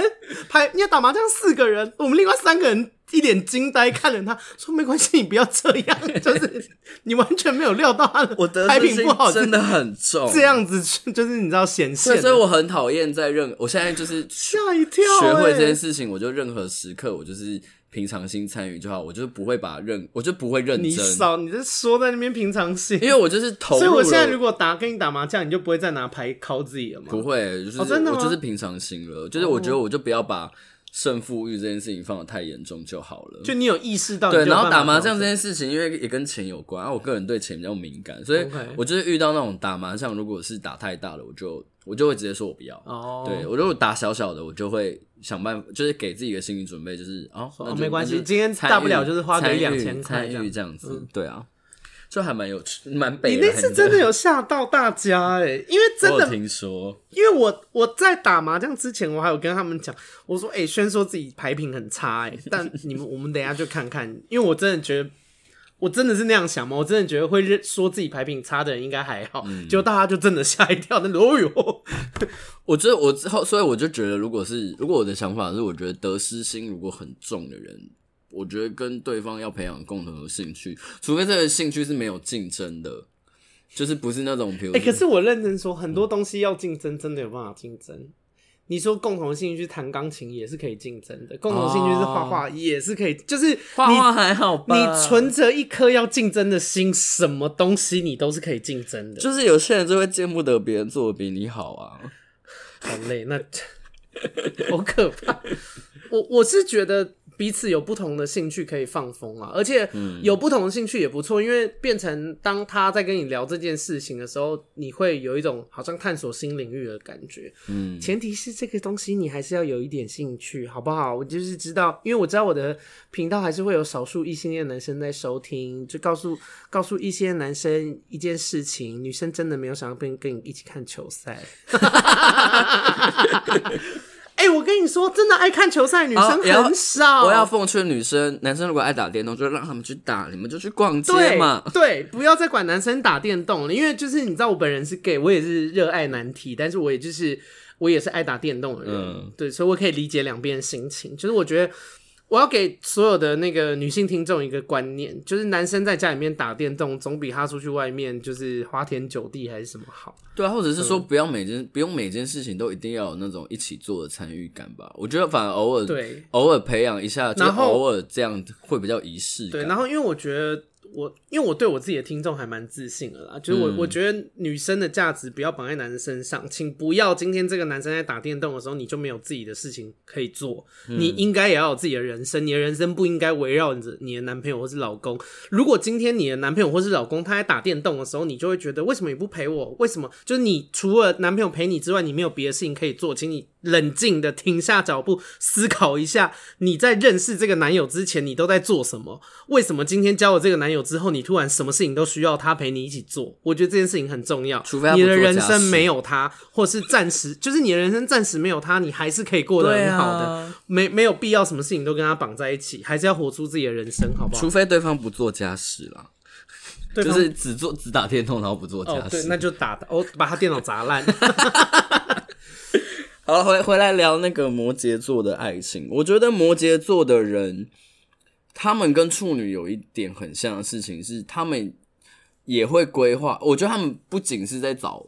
A: 拍，你要打麻将四个人，我们另外三个人。一脸惊呆看着他说：“没关系，你不要这样，就是你完全没有料到他的 (laughs) 牌品不好，
B: 真的很重。
A: 这样子就是你知道显现，
B: 所以我很讨厌在任，我现在就是
A: 吓一跳，
B: 学会这件事情，我就任何时刻我就是平常心参与就好，我就不会把认，我就不会认真。
A: 你少，你这说在那边平常心，
B: 因为我就是投入。
A: 所以我现在如果打跟你打麻将，你就不会再拿牌考自己了吗？
B: 不会，就是、哦、真的？我就是平常心了，就是我觉得我就不要把。胜负欲这件事情放的太严重就好了。
A: 就你有意识到，
B: 对，然后打麻将这件事情，因为也跟钱有关，啊我个人对钱比较敏感，所以我就是遇到那种打麻将，如果是打太大的，我就我就会直接说我不要。哦，对，我如果打小小的，我就会想办法，就是给自己一个心理准备，就是哦，
A: 哦没关系，今天大不了就是花个一两千块
B: 参与这样子，嗯、对啊。就还蛮有趣，蛮悲。
A: 你那次真的有吓到大家哎、欸，因为真的
B: 听说，
A: 因为我我在打麻将之前，我还有跟他们讲，我说哎，轩、欸、说自己牌品很差哎、欸，但你们我们等一下就看看，因为我真的觉得，我真的是那样想吗，我真的觉得会认说自己牌品差的人应该还好，结果、嗯、大家就真的吓一跳，那哦哟，
B: 我觉得我之后，所以我就觉得，如果是如果我的想法是，我觉得得失心如果很重的人。我觉得跟对方要培养共同的兴趣，除非这个兴趣是没有竞争的，就是不是那种比如。哎、
A: 欸，可是我认真说，很多东西要竞争，真的有办法竞争。嗯、你说共同的兴趣弹钢琴也是可以竞争的，共同兴趣是画画也是可以，哦、就是
B: 画画还好吧？
A: 你存着一颗要竞争的心，什么东西你都是可以竞争的。
B: 就是有些人就会见不得别人做的比你好啊，
A: 好累，那 (laughs) 好可怕。我我是觉得。彼此有不同的兴趣可以放风啊，而且有不同的兴趣也不错，因为变成当他在跟你聊这件事情的时候，你会有一种好像探索新领域的感觉。嗯，前提是这个东西你还是要有一点兴趣，好不好？我就是知道，因为我知道我的频道还是会有少数异性恋男生在收听，就告诉告诉异性恋男生一件事情：女生真的没有想要跟跟你一起看球赛。(laughs) 我跟你说，真的爱看球赛女生很少。
B: 我要奉劝女生，男生如果爱打电动，就让他们去打，你们就去逛街嘛。
A: 对，对，不要再管男生打电动了，因为就是你知道，我本人是 gay，我也是热爱男体，但是我也就是我也是爱打电动的人，嗯、对，所以我可以理解两边的心情。就是我觉得。我要给所有的那个女性听众一个观念，就是男生在家里面打电动，总比他出去外面就是花天酒地还是什么好。
B: 对啊，或者是说不要每件、嗯、不用每件事情都一定要有那种一起做的参与感吧。我觉得反而偶尔对偶尔培养一下，然后偶尔这样会比较仪式感。
A: 对，然后因为我觉得。我因为我对我自己的听众还蛮自信的啦，就是我、嗯、我觉得女生的价值不要绑在男生身上，请不要今天这个男生在打电动的时候你就没有自己的事情可以做，嗯、你应该也要有自己的人生，你的人生不应该围绕着你的男朋友或是老公。如果今天你的男朋友或是老公他在打电动的时候，你就会觉得为什么你不陪我？为什么就是你除了男朋友陪你之外，你没有别的事情可以做？请你冷静的停下脚步，思考一下，你在认识这个男友之前，你都在做什么？为什么今天交了这个男友之后，你突然什么事情都需要他陪你一起做？我觉得这件事情很重要。
B: 除非
A: 你的人生没有他，或是暂时就是你的人生暂时没有他，你还是可以过得很好的。啊、没没有必要什么事情都跟他绑在一起，还是要活出自己的人生，好不好？
B: 除非对方不做家事了，就是只做只打电动，然后不做家事。哦、
A: 对，那就打哦把他电脑砸烂。(laughs)
B: 好，回回来聊那个摩羯座的爱情。我觉得摩羯座的人，他们跟处女有一点很像的事情是，他们也会规划。我觉得他们不仅是在找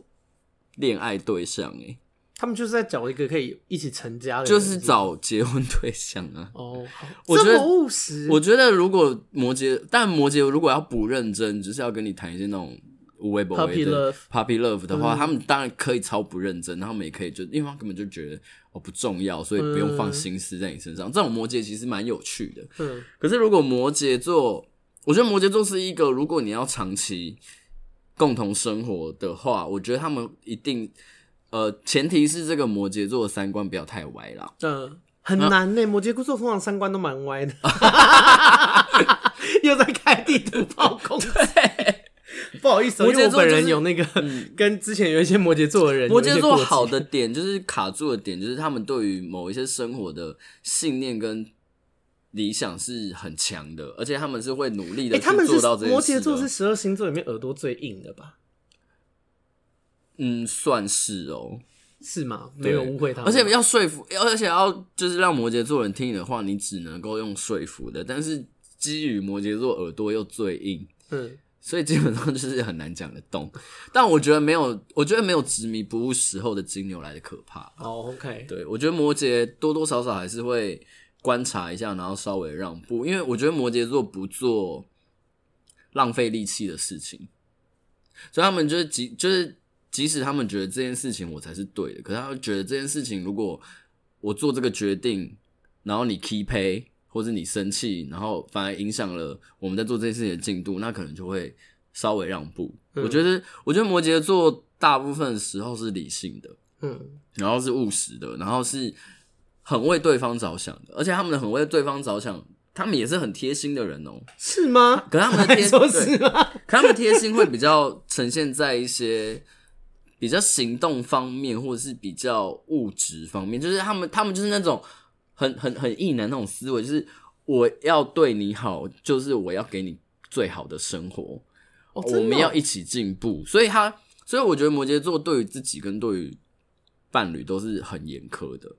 B: 恋爱对象，诶，
A: 他们就是在找一个可以一起成家的，
B: 就是找结婚对象啊。
A: 哦，
B: 我觉得
A: 这么务实。
B: 我觉得如果摩羯，但摩羯如果要不认真，只是要跟你谈一些那种。无微不微的 puppy love 的话，嗯、他们当然可以超不认真，然后他们也可以就，因为他根本就觉得哦不重要，所以不用放心思在你身上。嗯、这种摩羯其实蛮有趣的。嗯，可是如果摩羯座，我觉得摩羯座是一个，如果你要长期共同生活的话，我觉得他们一定，呃，前提是这个摩羯座的三观不要太歪啦。
A: 嗯，很难呢，啊、摩羯座通常三观都蛮歪的。(laughs) 又在开地图炮攻。(laughs) 对。(laughs) 不好意思，摩羯座、就是、我本人有那个、嗯、(laughs) 跟之前有一些摩羯座的人，
B: 摩羯座好的点就是卡住的点，就是他们对于某一些生活的信念跟理想是很强的，而且他们是会努力的去做到这些。
A: 摩羯座是十二星座里面耳朵最硬的吧？
B: 嗯，算是哦，
A: 是吗？没有误会他，
B: 而且要说服，而且要就是让摩羯座人听你的话，你只能够用说服的。但是基于摩羯座耳朵又最硬，嗯。所以基本上就是很难讲得动，但我觉得没有，我觉得没有执迷不悟时候的金牛来的可怕。
A: 哦、oh，OK，
B: 对，我觉得摩羯多多少少还是会观察一下，然后稍微让步，因为我觉得摩羯座不做浪费力气的事情，所以他们就是即就是即使他们觉得这件事情我才是对的，可是他们觉得这件事情如果我做这个决定，然后你 keep pay。或者你生气，然后反而影响了我们在做这件事情的进度，那可能就会稍微让步。嗯、我觉得，我觉得摩羯座大部分的时候是理性的，嗯，然后是务实的，然后是很为对方着想的，而且他们很为对方着想，他们也是很贴心的人哦、喔。
A: 是吗？
B: 可他们的贴心，(laughs) 可他们贴心会比较呈现在一些比较行动方面，或者是比较物质方面，就是他们，他们就是那种。很很很异男那种思维，就是我要对你好，就是我要给你最好的生活，哦、我们要一起进步。所以他，所以我觉得摩羯座对于自己跟对于伴侣都是很严苛的，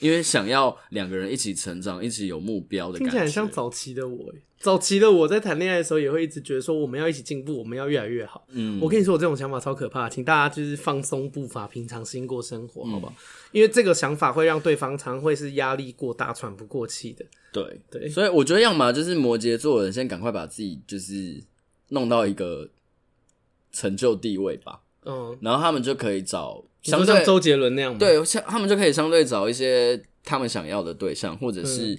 B: 因为想要两个人一起成长，一起有目标的感觉。听起来很
A: 像早期的我，早期的我在谈恋爱的时候也会一直觉得说我们要一起进步，我们要越来越好。嗯，我跟你说，我这种想法超可怕，请大家就是放松步伐，平常心过生活，好不好？嗯因为这个想法会让对方常会是压力过大、喘不过气的。
B: 对对，所以我觉得要么就是摩羯座的人先赶快把自己就是弄到一个成就地位吧，嗯，然后他们就可以找相对像
A: 周杰伦那样，
B: 对，像他们就可以相对找一些他们想要的对象，或者是、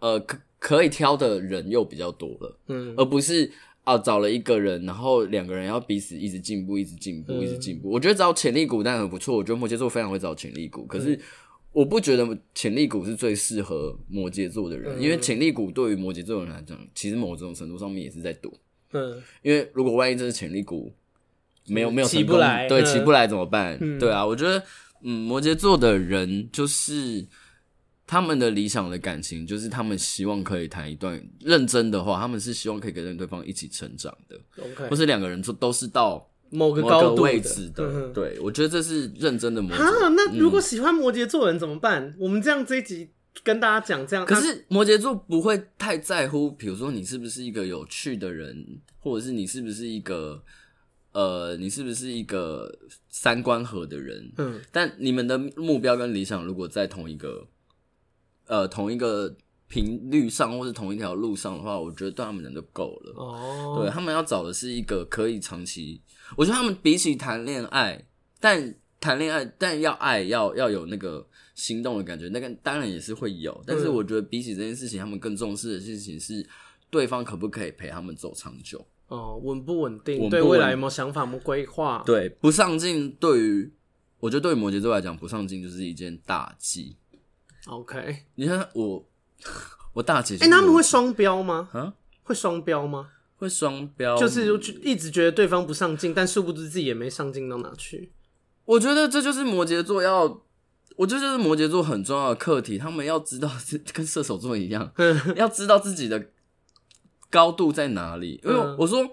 B: 嗯、呃可可以挑的人又比较多了，嗯，而不是。啊，找了一个人，然后两个人要彼此一直进步，一直进步，嗯、一直进步。我觉得找潜力股当然很不错，我觉得摩羯座非常会找潜力股。可是我不觉得潜力股是最适合摩羯座的人，嗯、因为潜力股对于摩羯座的人来讲，其实某种程度上面也是在赌。嗯，因为如果万一这是潜力股，没有没有
A: 起不来，
B: 对，起不来怎么办？嗯、对啊，我觉得，嗯，摩羯座的人就是。他们的理想的感情就是他们希望可以谈一段认真的话，他们是希望可以跟对方一起成长的，Okay. 或是两个人都都是到
A: 某个高度
B: 位置的。的对，我觉得这是认真的摩羯。
A: 啊，那如果喜欢摩羯座的人怎么办？嗯、我们这样这一集跟大家讲这样，
B: 可是摩羯座不会太在乎，比如说你是不是一个有趣的人，或者是你是不是一个呃，你是不是一个三观合的人？嗯，但你们的目标跟理想如果在同一个。呃，同一个频率上或是同一条路上的话，我觉得对他们人就够了。哦，对他们要找的是一个可以长期，我觉得他们比起谈恋爱，但谈恋爱但要爱要要有那个心动的感觉，那个当然也是会有。但是我觉得比起这件事情，他们更重视的事情是对方可不可以陪他们走长久。
A: 哦，稳不稳定？稳不？对未来有没有想法？有没有规划？
B: 对，不上进，对于我觉得对于摩羯座来讲，不上进就是一件大忌。
A: OK，
B: 你看我。我大姐，
A: 哎、欸，他们会双标吗？啊，会双标吗？
B: 会双标，
A: 就是就一直觉得对方不上进，但殊不知自己也没上进到哪去。
B: 我觉得这就是摩羯座要，我觉得这是摩羯座很重要的课题。他们要知道，跟射手座一样，(laughs) 要知道自己的高度在哪里。因为我说，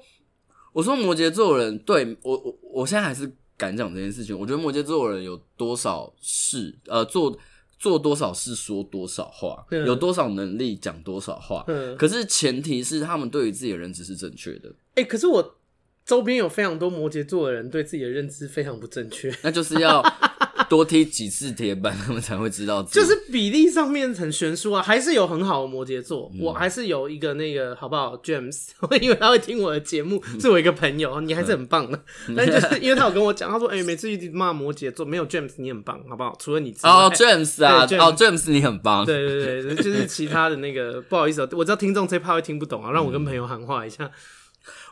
B: 我说摩羯座人对我，我我现在还是敢讲这件事情。我觉得摩羯座人有多少事，呃，做。做多少事说多少话，嗯、有多少能力讲多少话。嗯、可是前提是他们对于自己的认知是正确的。
A: 哎、欸，可是我周边有非常多摩羯座的人对自己的认知非常不正确，
B: 那就是要。多踢几次铁板，他们才会知道。
A: 就是比例上面很悬殊啊，还是有很好的摩羯座。嗯、我还是有一个那个好不好，James，(laughs) 因为他会听我的节目，是我一个朋友，你还是很棒的。嗯、(laughs) 但就是因为他有跟我讲，他说：“哎、欸，每次一直骂摩羯座，没有 James 你很棒，好不好？除了你之外。”
B: 哦，James 啊，哦，James, 你很棒。
A: 对对对，就是其他的那个，(laughs) 不好意思，我知道听众最怕会听不懂啊，让我跟朋友喊话一下。嗯、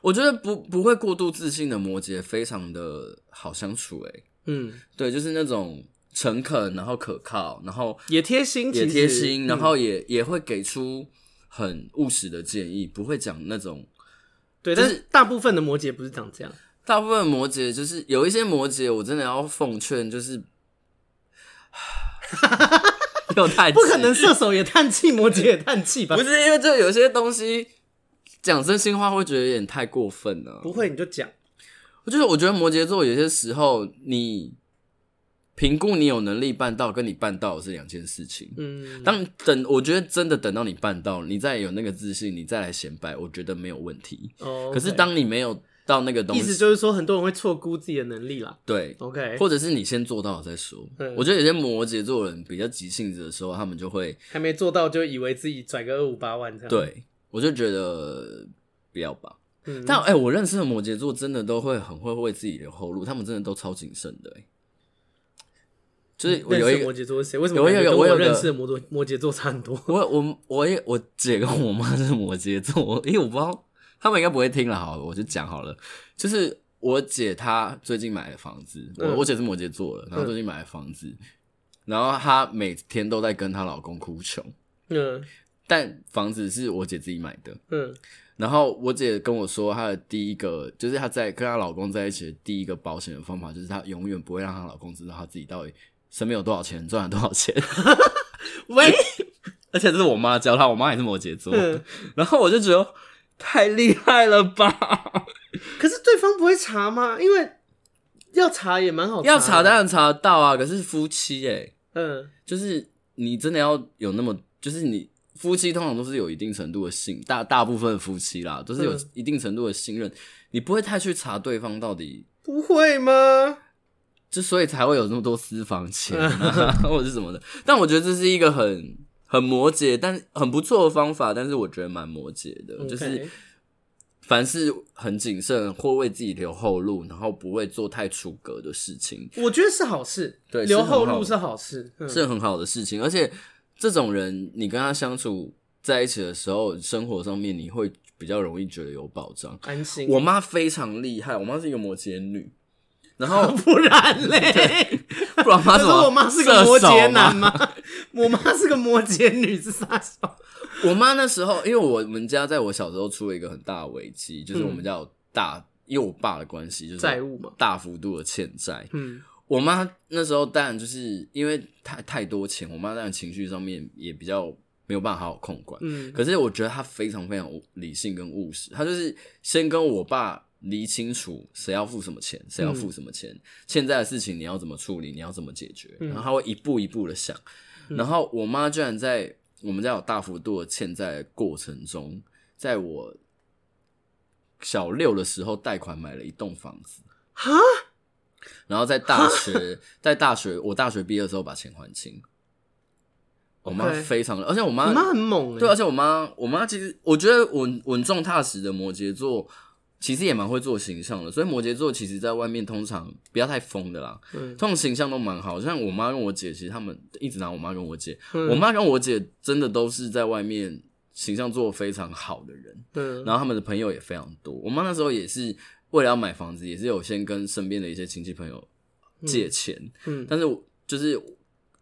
B: 我觉得不不会过度自信的摩羯非常的好相处、欸，哎，嗯，对，就是那种。诚恳，然后可靠，然后
A: 也贴心，
B: 也贴心，然后也也会给出很务实的建议，不会讲那种。
A: 对，但是大部分的摩羯不是长这样。
B: 大部分摩羯就是有一些摩羯，我真的要奉劝，就是，有太
A: 不可能，射手也叹气，摩羯也叹气吧？
B: 不是，因为这有些东西讲真心话会觉得有点太过分了。
A: 不会，你就讲。
B: 我就是我觉得摩羯座有些时候你。评估你有能力办到，跟你办到是两件事情。嗯，当等，我觉得真的等到你办到，你再有那个自信，你再来显摆，我觉得没有问题。哦可是当你没有到那个东西，
A: 意思就是说，很多人会错估自己的能力啦。
B: 对
A: ，OK，
B: 或者是你先做到了再说。嗯，我觉得有些摩羯座人比较急性子的时候，他们就会
A: 还没做到，就以为自己拽个二五八万这样。
B: 对，我就觉得不要吧。嗯，但哎、欸，我认识的摩羯座真的都会很会为自己留后路，他们真的都超谨慎的、欸。就是我有一个
A: 摩羯座是谁？为什么我有我有认识的摩羯摩羯座差很多？
B: 我我我也我姐跟我妈是摩羯座，因为我不知道他们应该不会听了，好，我就讲好了。就是我姐她最近买了房子，我、嗯、我姐是摩羯座的，然后最近买了房子，嗯、然后她每天都在跟她老公哭穷。嗯，但房子是我姐自己买的。嗯，然后我姐跟我说，她的第一个就是她在跟她老公在一起的第一个保险的方法，就是她永远不会让她老公知道她自己到底。身边有多少钱，赚了多少钱？(laughs) 喂，而且这是我妈教她，我妈也是摩羯座，嗯、(laughs) 然后我就觉得太厉害了吧？(laughs)
A: 可是对方不会查吗？因为要查也蛮好查，
B: 要查当然查得到啊。可是夫妻哎、欸，嗯，就是你真的要有那么，就是你夫妻通常都是有一定程度的信，大大部分的夫妻啦，都是有一定程度的信任，嗯、你不会太去查对方到底
A: 不会吗？
B: 之所以才会有那么多私房钱啊，(laughs) (laughs) 或者是什么的，但我觉得这是一个很很摩羯，但很不错的方法。但是我觉得蛮摩羯的，Okay. 就是凡事很谨慎，或为自己留后路，然后不会做太出格的事情。
A: 我觉得是好事，
B: 对，
A: 留后路是好事，
B: 是很好的事情。而且这种人，你跟他相处在一起的时候，生活上面你会比较容易觉得有保障、
A: 安心。
B: 我妈非常厉害，我妈是一个摩羯女。然后 (laughs)
A: 不然嘞？(laughs)
B: 不然妈说我妈是个摩羯男
A: 吗？我妈是个摩羯女，是啥手？
B: 我妈那时候，因为我们家在我小时候出了一个很大的危机，就是我们家有大，嗯、因为我爸的关系，就是债务嘛，大幅度的欠债。嗯，我妈那时候当然就是因为太太多钱，我妈当然情绪上面也比较没有办法好好控管。嗯，可是我觉得她非常非常理性跟务实，她就是先跟我爸。理清楚谁要付什么钱，谁要付什么钱，嗯、欠债的事情你要怎么处理，你要怎么解决，嗯、然后她会一步一步的想。嗯、然后我妈居然在我们家有大幅度的欠债的过程中，在我小六的时候贷款买了一栋房子。哈？然后在大学，在大学，我大学毕业的时候把钱还清。我妈非常的，而且我
A: 妈，妈很猛、欸，
B: 对，而且我妈，我妈其实我觉得稳稳重踏实的摩羯座，其实也蛮会做形象的。所以摩羯座其实在外面通常不要太疯的啦，嗯，通常形象都蛮好。像我妈跟我姐，其实他们一直拿我妈跟我姐，嗯、我妈跟我姐真的都是在外面形象做得非常好的人，对，然后他们的朋友也非常多。我妈那时候也是为了要买房子，也是有先跟身边的一些亲戚朋友借钱，嗯，嗯但是就是。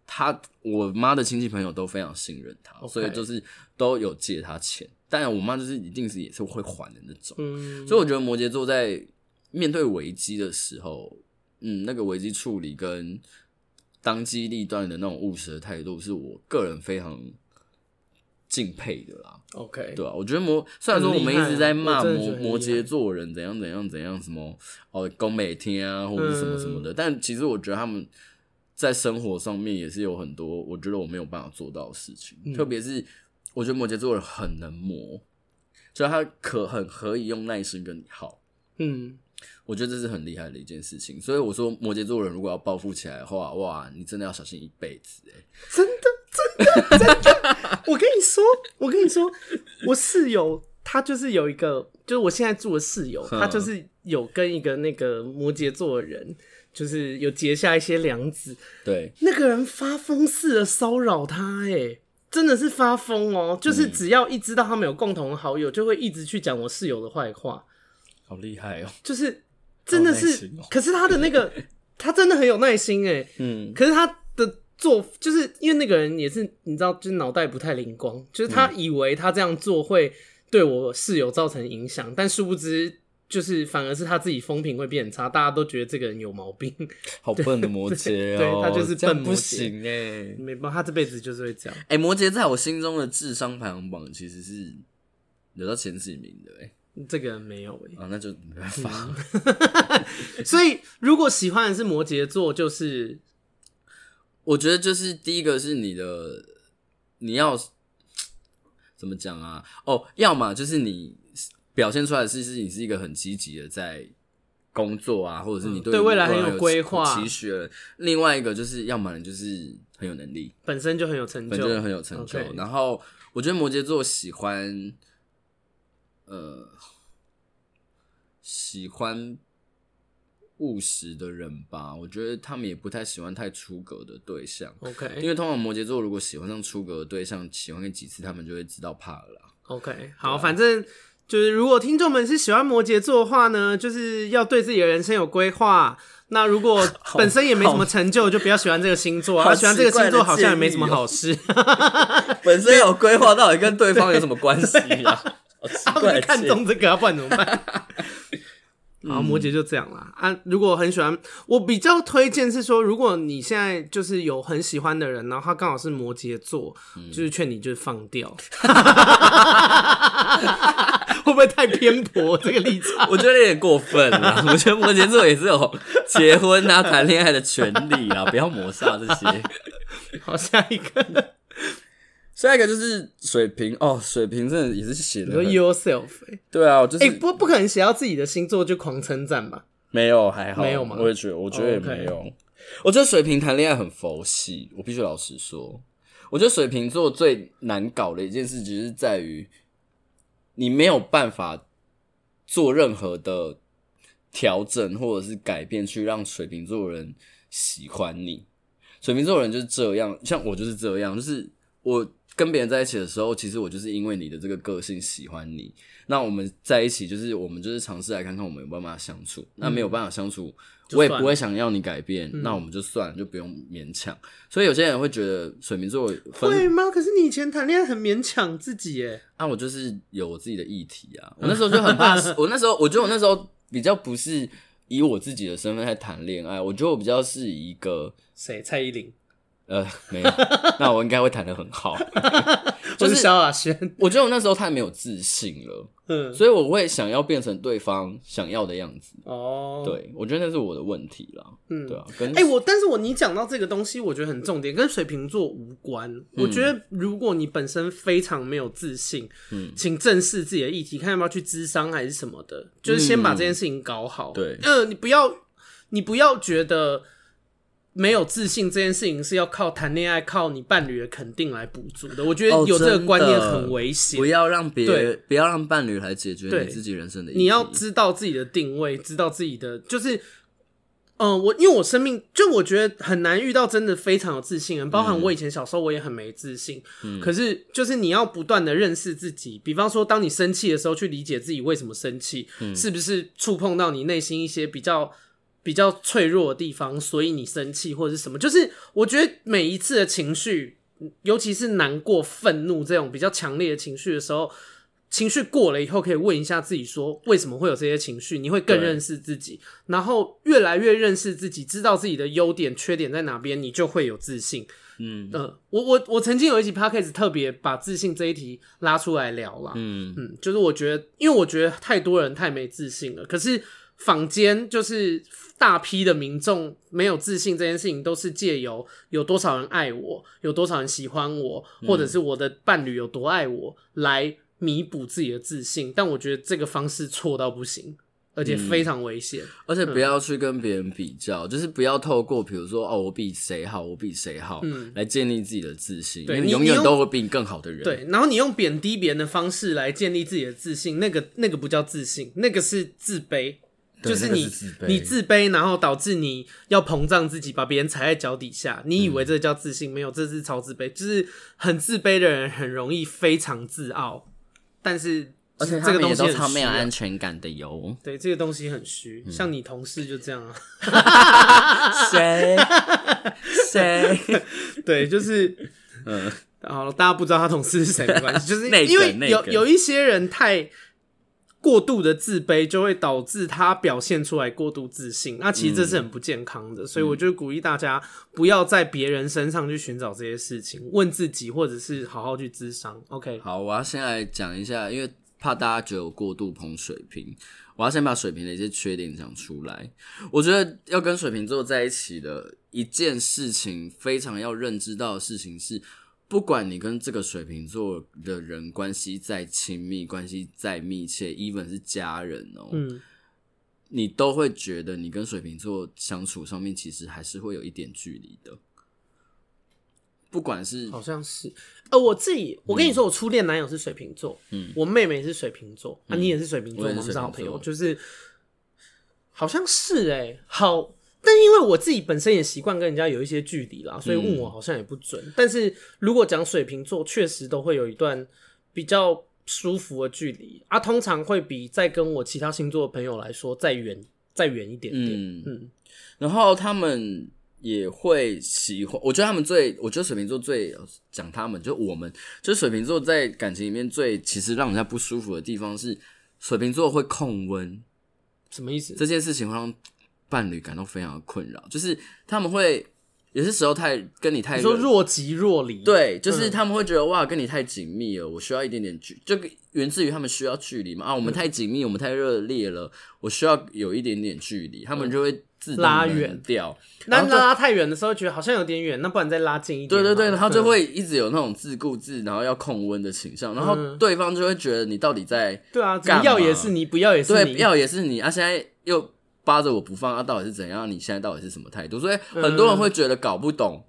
B: 他我妈的亲戚朋友都非常信任他，Okay. 所以就是都有借他钱。当然，我妈就是一定是也是会还的那种。嗯，所以我觉得摩羯座在面对危机的时候，嗯，那个危机处理跟当机立断的那种务实的态度，是我个人非常敬佩的啦。OK，对啊，我觉得摩虽然说我们一直在骂摩摩羯座人怎样怎样怎样什么哦，讲每天啊或者什么什么的，嗯、但其实我觉得他们。在生活上面也是有很多，我觉得我没有办法做到的事情。嗯、特别是我觉得摩羯座人很能磨，所以他可很可以用耐心跟你耗。嗯，我觉得这是很厉害的一件事情。所以我说摩羯座人如果要报复起来的话，哇，你真的要小心一辈子哎！
A: 真的，真的，真的！(laughs) 我跟你说，我跟你说，我室友他就是有一个，就是我现在住的室友，他就是有跟一个那个摩羯座的人。就是有结下一些梁子，
B: 对，
A: 那个人发疯似的骚扰他，哎，真的是发疯哦！就是只要一知道他们有共同的好友，就会一直去讲我室友的坏话，
B: 好厉害哦！
A: 就是真的是，哦、可是他的那个他真的很有耐心，哎，嗯，可是他的做，就是因为那个人也是你知道，就是脑袋不太灵光，就是他以为他这样做会对我室友造成影响，但殊不知。就是反而是他自己风评会变差，大家都觉得这个人有毛病，(laughs)
B: 好笨的摩羯哦、喔，
A: 对，他就是笨
B: 不行哎、欸，
A: 没办法，他这辈子就是会这样。哎、
B: 欸，摩羯在我心中的智商排行榜其实是有到前几名的哎、欸，
A: 这个人没有哎、欸，
B: 啊，那就没办法。
A: 嗯、(laughs) 所以如果喜欢的是摩羯座，就是
B: 我觉得就是第一个是你的，你要怎么讲啊？哦，要么就是你。表现出来的是，是你是一个很积极的在工作啊，或者是你对
A: 对未来很有规划、
B: 期许。另外一个就是，要么你就是很有能力，
A: 本身就很有成就，
B: 本身就很有成就。然后，我觉得摩羯座喜欢，呃，喜欢务实的人吧。我觉得他们也不太喜欢太出格的对象。
A: OK，
B: 因为通常摩羯座如果喜欢上出格的对象，喜欢个几次，他们就会知道怕了啦。
A: OK，好，啊、反正。就是如果听众们是喜欢摩羯座的话呢，就是要对自己的人生有规划。那如果 (laughs) 本身也没什么成就，就不要喜欢这个星座啊。喜欢这个星座好像也没什么好事。
B: 本身有规划，到底跟对方有什么关系啊？(laughs)
A: 他们看中这个，要不然怎么办？(laughs) 好，摩羯就这样啦。啊，如果很喜欢，我比较推荐是说，如果你现在就是有很喜欢的人，然后他刚好是摩羯座，就是劝你就是放掉。(laughs) 会不会太偏颇这个立场？
B: 我觉得有点过分了。我觉得摩羯座也是有结婚啊、谈恋爱的权利啊，不要抹杀这些。(laughs)
A: 好，下一个，
B: 下一个就是水瓶哦。水瓶真的也是写的
A: 说 yourself，
B: 对啊，我就是、
A: 欸、不不可能写到自己的星座就狂称赞吧？
B: 没有，还好，
A: 没有吗？
B: 我也觉得，我觉得也没有。Oh, okay. 我觉得水瓶谈恋爱很佛系，我必须老实说。我觉得水瓶座最难搞的一件事，就是在于。你没有办法做任何的调整或者是改变，去让水瓶座的人喜欢你。水瓶座的人就是这样，像我就是这样，就是我跟别人在一起的时候，其实我就是因为你的这个个性喜欢你。那我们在一起，就是我们就是尝试来看看我们有办法相处。那没有办法相处。我也不会想要你改变，嗯、那我们就算了，就不用勉强。所以有些人会觉得水瓶座
A: 会吗？可是你以前谈恋爱很勉强自己耶。
B: 啊，我就是有我自己的议题啊。我 (laughs) 那时候就很怕，我那时候我觉得我那时候比较不是以我自己的身份在谈恋爱，我觉得我比较是一个
A: 谁？蔡依林。
B: 呃，没有，那我应该会弹的很好。(laughs)
A: 就是萧亚轩，
B: 我觉得我那时候太没有自信了，(laughs) 嗯，所以我会想要变成对方想要的样子。哦，对，我觉得那是我的问题啦。嗯，对啊，跟
A: 哎、欸，我但是我你讲到这个东西，我觉得很重点，跟水瓶座无关。嗯、我觉得如果你本身非常没有自信，嗯，请正视自己的议题，看要不要去咨商还是什么的，就是先把这件事情搞好。
B: 对，
A: 呃，你不要，你不要觉得。没有自信这件事情是要靠谈恋爱、靠你伴侣的肯定来补足的。我觉得有这个观念很危险，
B: 不要让别人，不要让伴侣来解决你自己人生的。
A: 你要知道自己的定位，知道自己的就是。嗯、呃，我因为我生命就我觉得很难遇到真的非常有自信的人，包含我以前小时候我也很没自信。嗯，可是就是你要不断的认识自己，比方说当你生气的时候，去理解自己为什么生气，嗯，是不是触碰到你内心一些比较比较脆弱的地方，所以你生气或者是什么？就是我觉得每一次的情绪，尤其是难过、愤怒这种比较强烈的情绪的时候。情绪过了以后，可以问一下自己说，为什么会有这些情绪？你会更认识自己，然后越来越认识自己，知道自己的优点、缺点在哪边，你就会有自信。嗯我我我曾经有一集 podcast 特别把自信这一题拉出来聊了。嗯嗯，就是我觉得，因为我觉得太多人太没自信了。可是坊间就是大批的民众没有自信这件事情，都是借由有多少人爱我，有多少人喜欢我，或者是我的伴侣有多爱我来。弥补自己的自信，但我觉得这个方式错到不行，而且非常危险，嗯。而且不要去跟别人比较，嗯，就是不要透过比如说哦，我比谁好，我比谁好，嗯，来建立自己的自信。对，因为你永远都会比你更好的人。对，然后你用贬低别人的方式来建立自己的自信，那个那个不叫自信，那个是自卑。就是你，自你自卑，然后导致你要膨胀自己，把别人踩在脚底下。你以为这叫自信？嗯，没有，这是超自卑。就是很自卑的人，很容易非常自傲。但是，而且这个东西超没有安全感的哟。对，这个东西很虚，像你同事就这样啊。(laughs) 谁？谁？(laughs) 对，就是，嗯，好了，大家不知道他同事是谁没关系，就是 (laughs) 因为有有一些人太过度的自卑，就会导致他表现出来过度自信。那其实这是很不健康的，所以我就鼓励大家不要在别人身上去寻找这些事情，问自己，或者是好好去咨商。OK，好，我要先来讲一下，因为怕大家觉得我过度捧水瓶，我要先把水瓶的一些缺点讲出来。我觉得要跟水瓶座在一起的一件事情，非常要认知到的事情是。不管你跟这个水瓶座的人关系再亲密，关系再密切，even 是家人哦、喔，嗯，你都会觉得你跟水瓶座相处上面其实还是会有一点距离的。不管是好像是，呃，我自己，我跟你说，我初恋男友是水瓶座，嗯，我妹妹是水瓶座，啊，你也是水瓶座，我们是好朋友，就是好像是哎、欸，好。但因为我自己本身也习惯跟人家有一些距离啦，所以问我好像也不准。嗯、但是如果讲水瓶座，确实都会有一段比较舒服的距离啊，通常会比在跟我其他星座的朋友来说再远再远一点点。嗯嗯。然后他们也会喜欢，我觉得他们最，我觉得水瓶座最讲他们，就我们，就水瓶座在感情里面最其实让人家不舒服的地方是水瓶座会控温，什么意思？这件事情会让。伴侣感到非常的困扰，就是他们会有些时候太跟你太你说若即若离，对，就是他们会觉得、嗯、哇，跟你太紧密了，我需要一点点距，就源自于他们需要距离嘛。啊，我们太紧密，我们太热烈了，我需要有一点点距离，他们就会自拉远。掉。那拉太远的时候，觉得好像有点远，那不然再拉近一点。对对对，然后就会一直有那种自顾自，然后要控温的倾向，然后对方就会觉得你到底在对啊，要也是你，不要也是你，对，要也是你啊，现在又。扒着我不放，啊，到底是怎样？你现在到底是什么态度？所以很多人会觉得搞不懂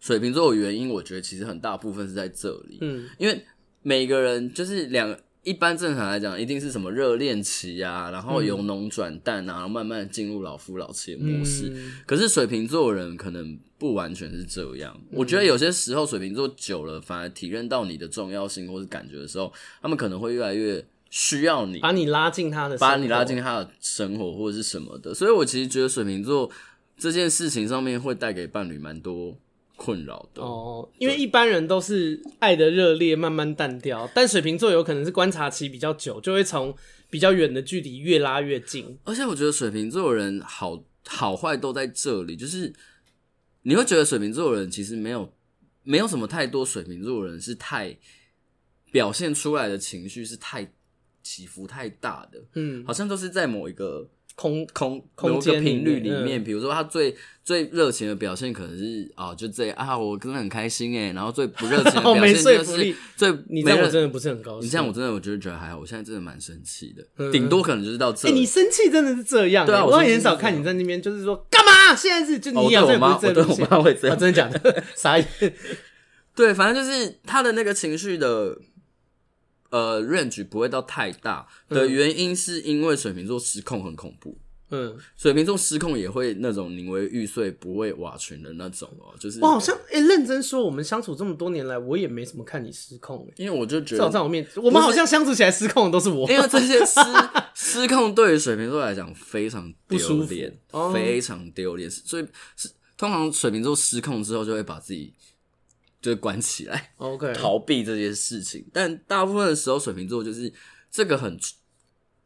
A: 水瓶座的原因。我觉得其实很大部分是在这里，嗯，因为每个人就是两一般正常来讲，一定是什么热恋期啊，然后由浓转淡啊，然后慢慢进入老夫老妻的模式。嗯，可是水瓶座的人可能不完全是这样。我觉得有些时候水瓶座久了，反而体认到你的重要性或是感觉的时候，他们可能会越来越。需要你把你拉进他的，把你拉进他的生活或者是什么的，所以我其实觉得水瓶座这件事情上面会带给伴侣蛮多困扰的哦。因为一般人都是爱的热烈慢慢淡掉，但水瓶座有可能是观察期比较久，就会从比较远的距离越拉越近。而且我觉得水瓶座的人好好坏都在这里，就是你会觉得水瓶座的人其实没有没有什么太多，水瓶座的人是太表现出来的情绪是太。起伏太大的，嗯，好像都是在某一个空空空间频率里面。比如说，他最最热情的表现可能是啊，就这样啊，我真的很开心哎。然后最不热情的 (laughs) 表现就是最，你这样我真的不是很高兴。你这样我真的我觉得觉得还好。我现在真的蛮生气的，顶多可能就是到这。哎，你生气真的是这样？对啊，我很少看你在那边，就是说干嘛？啊，现在是就你养这不是这路线，
B: 我妈会这样，
A: 真的假的？啥意思？
B: 对，反正就是他的那个情绪的呃 range 不会到太大的原因，是因为水瓶座失控很恐怖。嗯，水瓶座失控也会那种宁为玉碎不为瓦全的那种哦，就是
A: 我好像哎、欸，认真说，我们相处这么多年来，我也没怎么看你失控，
B: 因为我就觉得
A: 在我面，我们好像相处起来失控的都是我，
B: 因为 (laughs) 这些失失控对于水瓶座来讲非常丢脸，非常丢脸，所以是通常水瓶座失控之后就会把自己就会关起来
A: ，OK，
B: 逃避这些事情。但大部分的时候，水瓶座就是这个很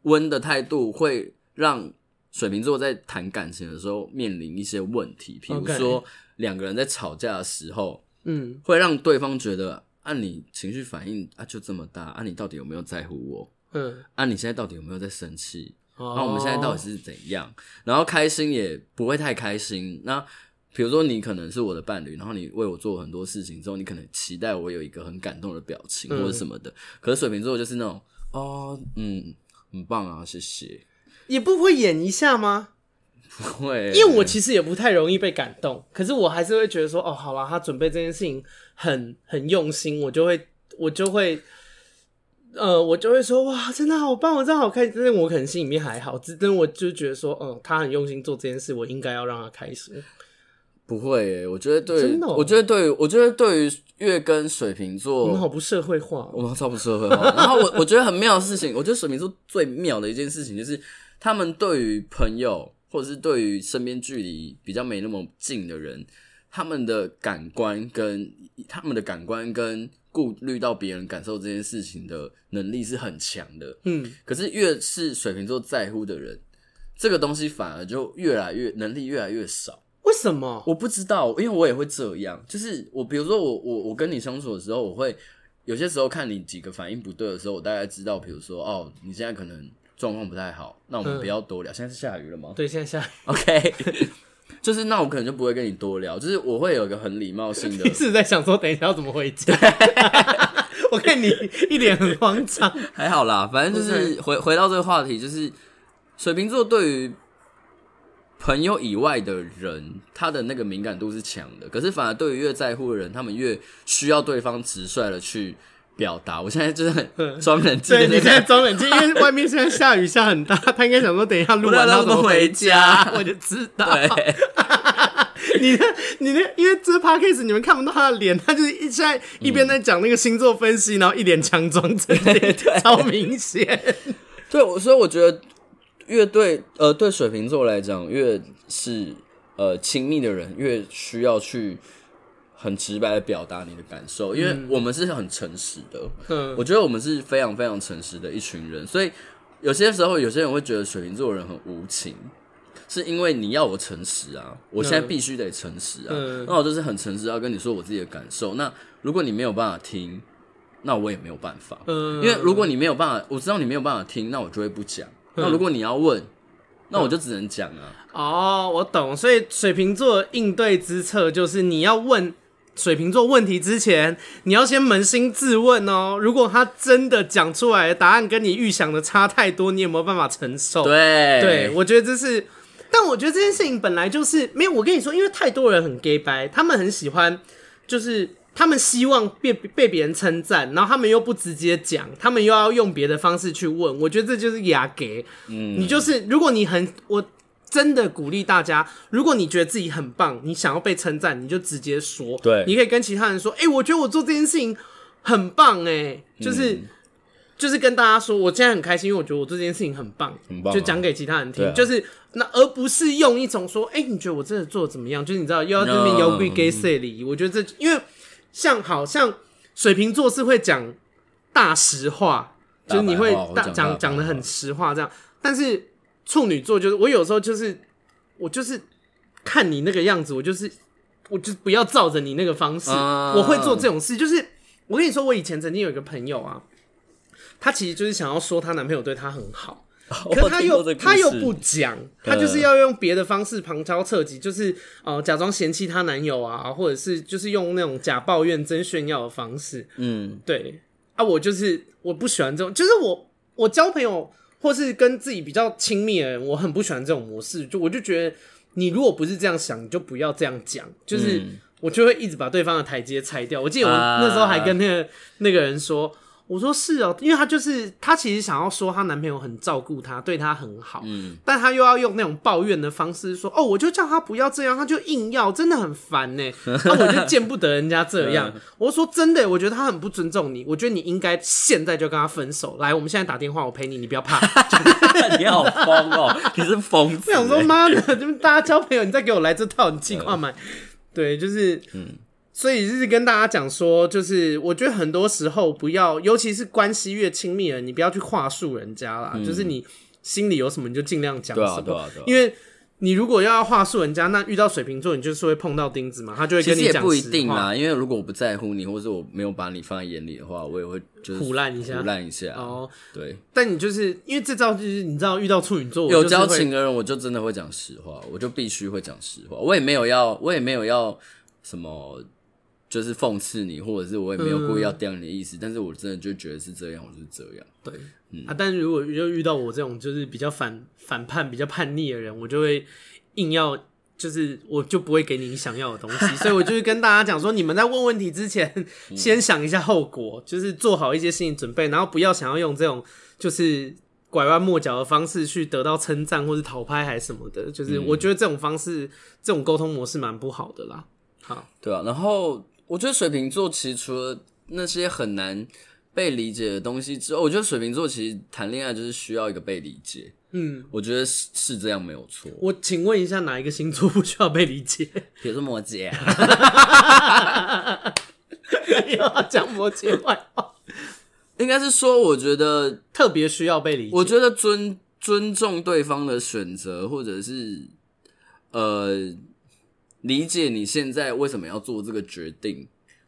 B: 温的态度会让。水瓶座在谈感情的时候面临一些问题，比如说两个人在吵架的时候，嗯，会让对方觉得，啊，你情绪反应啊就这么大，啊，你到底有没有在乎我？嗯，啊，你现在到底有没有在生气？哦，那我们现在到底是怎样？然后开心也不会太开心。那比如说你可能是我的伴侣，然后你为我做很多事情之后，你可能期待我有一个很感动的表情或者什么的。可是水瓶座就是那种，哦，嗯，很棒啊，谢谢。
A: 也不会演一下吗？
B: 不会，
A: 因为我其实也不太容易被感动，可是我还是会觉得说，哦，好啦，他准备这件事情很很用心，我就会我就会，呃，我就会说，哇，真的好棒，我真的好开心。但是我可能心里面还好，只但我就觉得说，嗯，他很用心做这件事，我应该要让他开心。
B: 不会耶，我觉得对，
A: 真的哦，
B: 我觉得对，我觉得对于月跟水瓶座，
A: 我们好不社会化，
B: 我们超不社会化。然后我我觉得很妙的事情，我觉得水瓶座最妙的一件事情就是。他们对于朋友，或者是对于身边距离比较没那么近的人，他们的感官跟他们的感官跟顾虑到别人感受这件事情的能力是很强的。嗯，可是越是水瓶座在乎的人，这个东西反而就越来越能力越来越少。
A: 为什么？
B: 我不知道，因为我也会这样。就是我，比如说我我我跟你相处的时候，我会有些时候看你几个反应不对的时候，我大概知道，比如说哦，你现在可能。状况不太好，那我们不要多聊。嗯、现在是下雨了吗？
A: 对，现在下雨。
B: OK，(laughs) 就是那我可能就不会跟你多聊，就是我会有一个很礼貌性的。
A: 你是在想说，等一下要怎么回家？(laughs) 我看你一脸很慌张。
B: 还好啦，反正就是回回到这个话题，就是水瓶座对于朋友以外的人，他的那个敏感度是强的，可是反而对于越在乎的人，他们越需要对方直率的去。表达，我现在就是很装冷静。对，
A: 你现在 (laughs) 装冷静，因为外面现在下雨下很大，他应该想说等一下录完他怎么回家，(laughs) 我就知道。对 (laughs) 你的你的，因为这 podcast 你们看不到他的脸，他就是一现在一边在讲那个星座分析，然后一脸强装镇定，超明显。
B: 对，我所以我觉得越对呃对水瓶座来讲，越是呃亲密的人，越需要去。很直白的表达你的感受，因为我们是很诚实的。嗯，我觉得我们是非常非常诚实的一群人，所以有些时候有些人会觉得水瓶座的人很无情，是因为你要我诚实啊，我现在必须得诚实啊，嗯，那我就是很诚实要跟你说我自己的感受。那如果你没有办法听，那我也没有办法。嗯，因为如果你没有办法，我知道你没有办法听，那我就会不讲。那如果你要问，那我就只能讲啊。
A: 哦，我懂。所以水瓶座应对之策就是你要问。水瓶座问题之前，你要先扪心自问哦。如果他真的讲出来的答案跟你预想的差太多，你有没有办法承受？
B: 对，
A: 对我觉得这是，但我觉得这件事情本来就是没有。我跟你说，因为太多人很 gay 白，他们很喜欢，就是他们希望被被别人称赞，然后他们又不直接讲，他们又要用别的方式去问。我觉得这就是雅给。嗯，你就是如果你很我。真的鼓励大家，如果你觉得自己很棒，你想要被称赞，你就直接说。
B: 对，
A: 你可以跟其他人说：“哎、欸，我觉得我做这件事情很棒。”哎，就是、嗯、就是跟大家说，我现在很开心，因为我觉得我做这件事情很棒，
B: 很棒、啊，
A: 就讲给其他人听。
B: 啊、
A: 就是那而不是用一种说：“哎、欸，你觉得我真的做的怎么样？”就是你知道，又要这边摇柜给谁礼？我觉得这因为像好像水瓶座是会讲大实话，就是你会大讲讲的很实话这样，但是。处女座就是我有时候就是我就是看你那个样子，我就是我就不要照着你那个方式，啊、我会做这种事。就是我跟你说，我以前曾经有一个朋友啊，她其实就是想要说她男朋友对她很好，可是她又她又不讲，她就是要用别的方式旁敲侧击，就是呃假装嫌弃她男友啊，或者是就是用那种假抱怨真炫耀的方式。嗯，对啊，我就是我不喜欢这种，就是我我交朋友。或是跟自己比较亲密的人，我很不喜欢这种模式。就我就觉得你如果不是这样想，你就不要这样讲，就是我就会一直把对方的台阶拆掉。我记得我那时候还跟那个、啊、那个人说。我说是哦，因为她就是她，其实想要说她男朋友很照顾她，对她很好，嗯，但她又要用那种抱怨的方式说，哦，我就叫她不要这样，她就硬要，真的很烦呢。(laughs) 那我就见不得人家这样。我说真的，我觉得他很不尊重你，我觉得你应该现在就跟他分手。来，我们现在打电话，我陪你，你不要怕。(laughs) (laughs)
B: 你好疯哦，你是疯子。
A: 我想说妈的，就是大家交朋友，你再给我来这套，你计划买。对，就是嗯。所以就是跟大家讲说，就是我觉得很多时候不要，尤其是关系越亲密了，你不要去话术人家啦。嗯、就是你心里有什么，你就尽量讲什么。对啊，对啊，对啊。因为你如果要话术人家，那遇到水瓶座，你就是会碰到钉子嘛，他就会跟你讲。其实也
B: 不一定啦，因为如果我不在乎你，或者我没有把你放在眼里的话，我也会就是胡烂一下，胡烂一下。哦，对。
A: 但你就是因为这招，就是你知道，遇到处女座
B: 有交情的人，我就真的会讲实话，我就必须会讲实话。我也没有要，我也没有要什么。就是讽刺你，或者是我也没有故意要刁你的意思，嗯、但是我真的就觉得是这样，我就是这样。
A: 对，嗯。啊，但是如果就遇到我这种就是比较反反叛、比较叛逆的人，我就会硬要，就是我就不会给你你想要的东西，所以我就是跟大家讲说，你们在问问题之前，(laughs) 先想一下后果，就是做好一些心理准备，然后不要想要用这种就是拐弯抹角的方式去得到称赞或是讨拍还是什么的，就是我觉得这种方式、这种沟通模式蛮不好的啦。好，
B: 对啊，然后。我觉得水瓶座其实除了那些很难被理解的东西之后，我觉得水瓶座其实谈恋爱就是需要一个被理解。嗯，我觉得是是这样没有错。
A: 我请问一下，哪一个星座 (laughs) 不需要被理解？(laughs)
B: 比如说摩羯啊，(laughs)
A: 又要讲摩羯坏话。
B: 应该是说，我觉得
A: 特别需要被理解。
B: 我觉得尊尊重对方的选择，或者是呃。理解你现在为什么要做这个决定，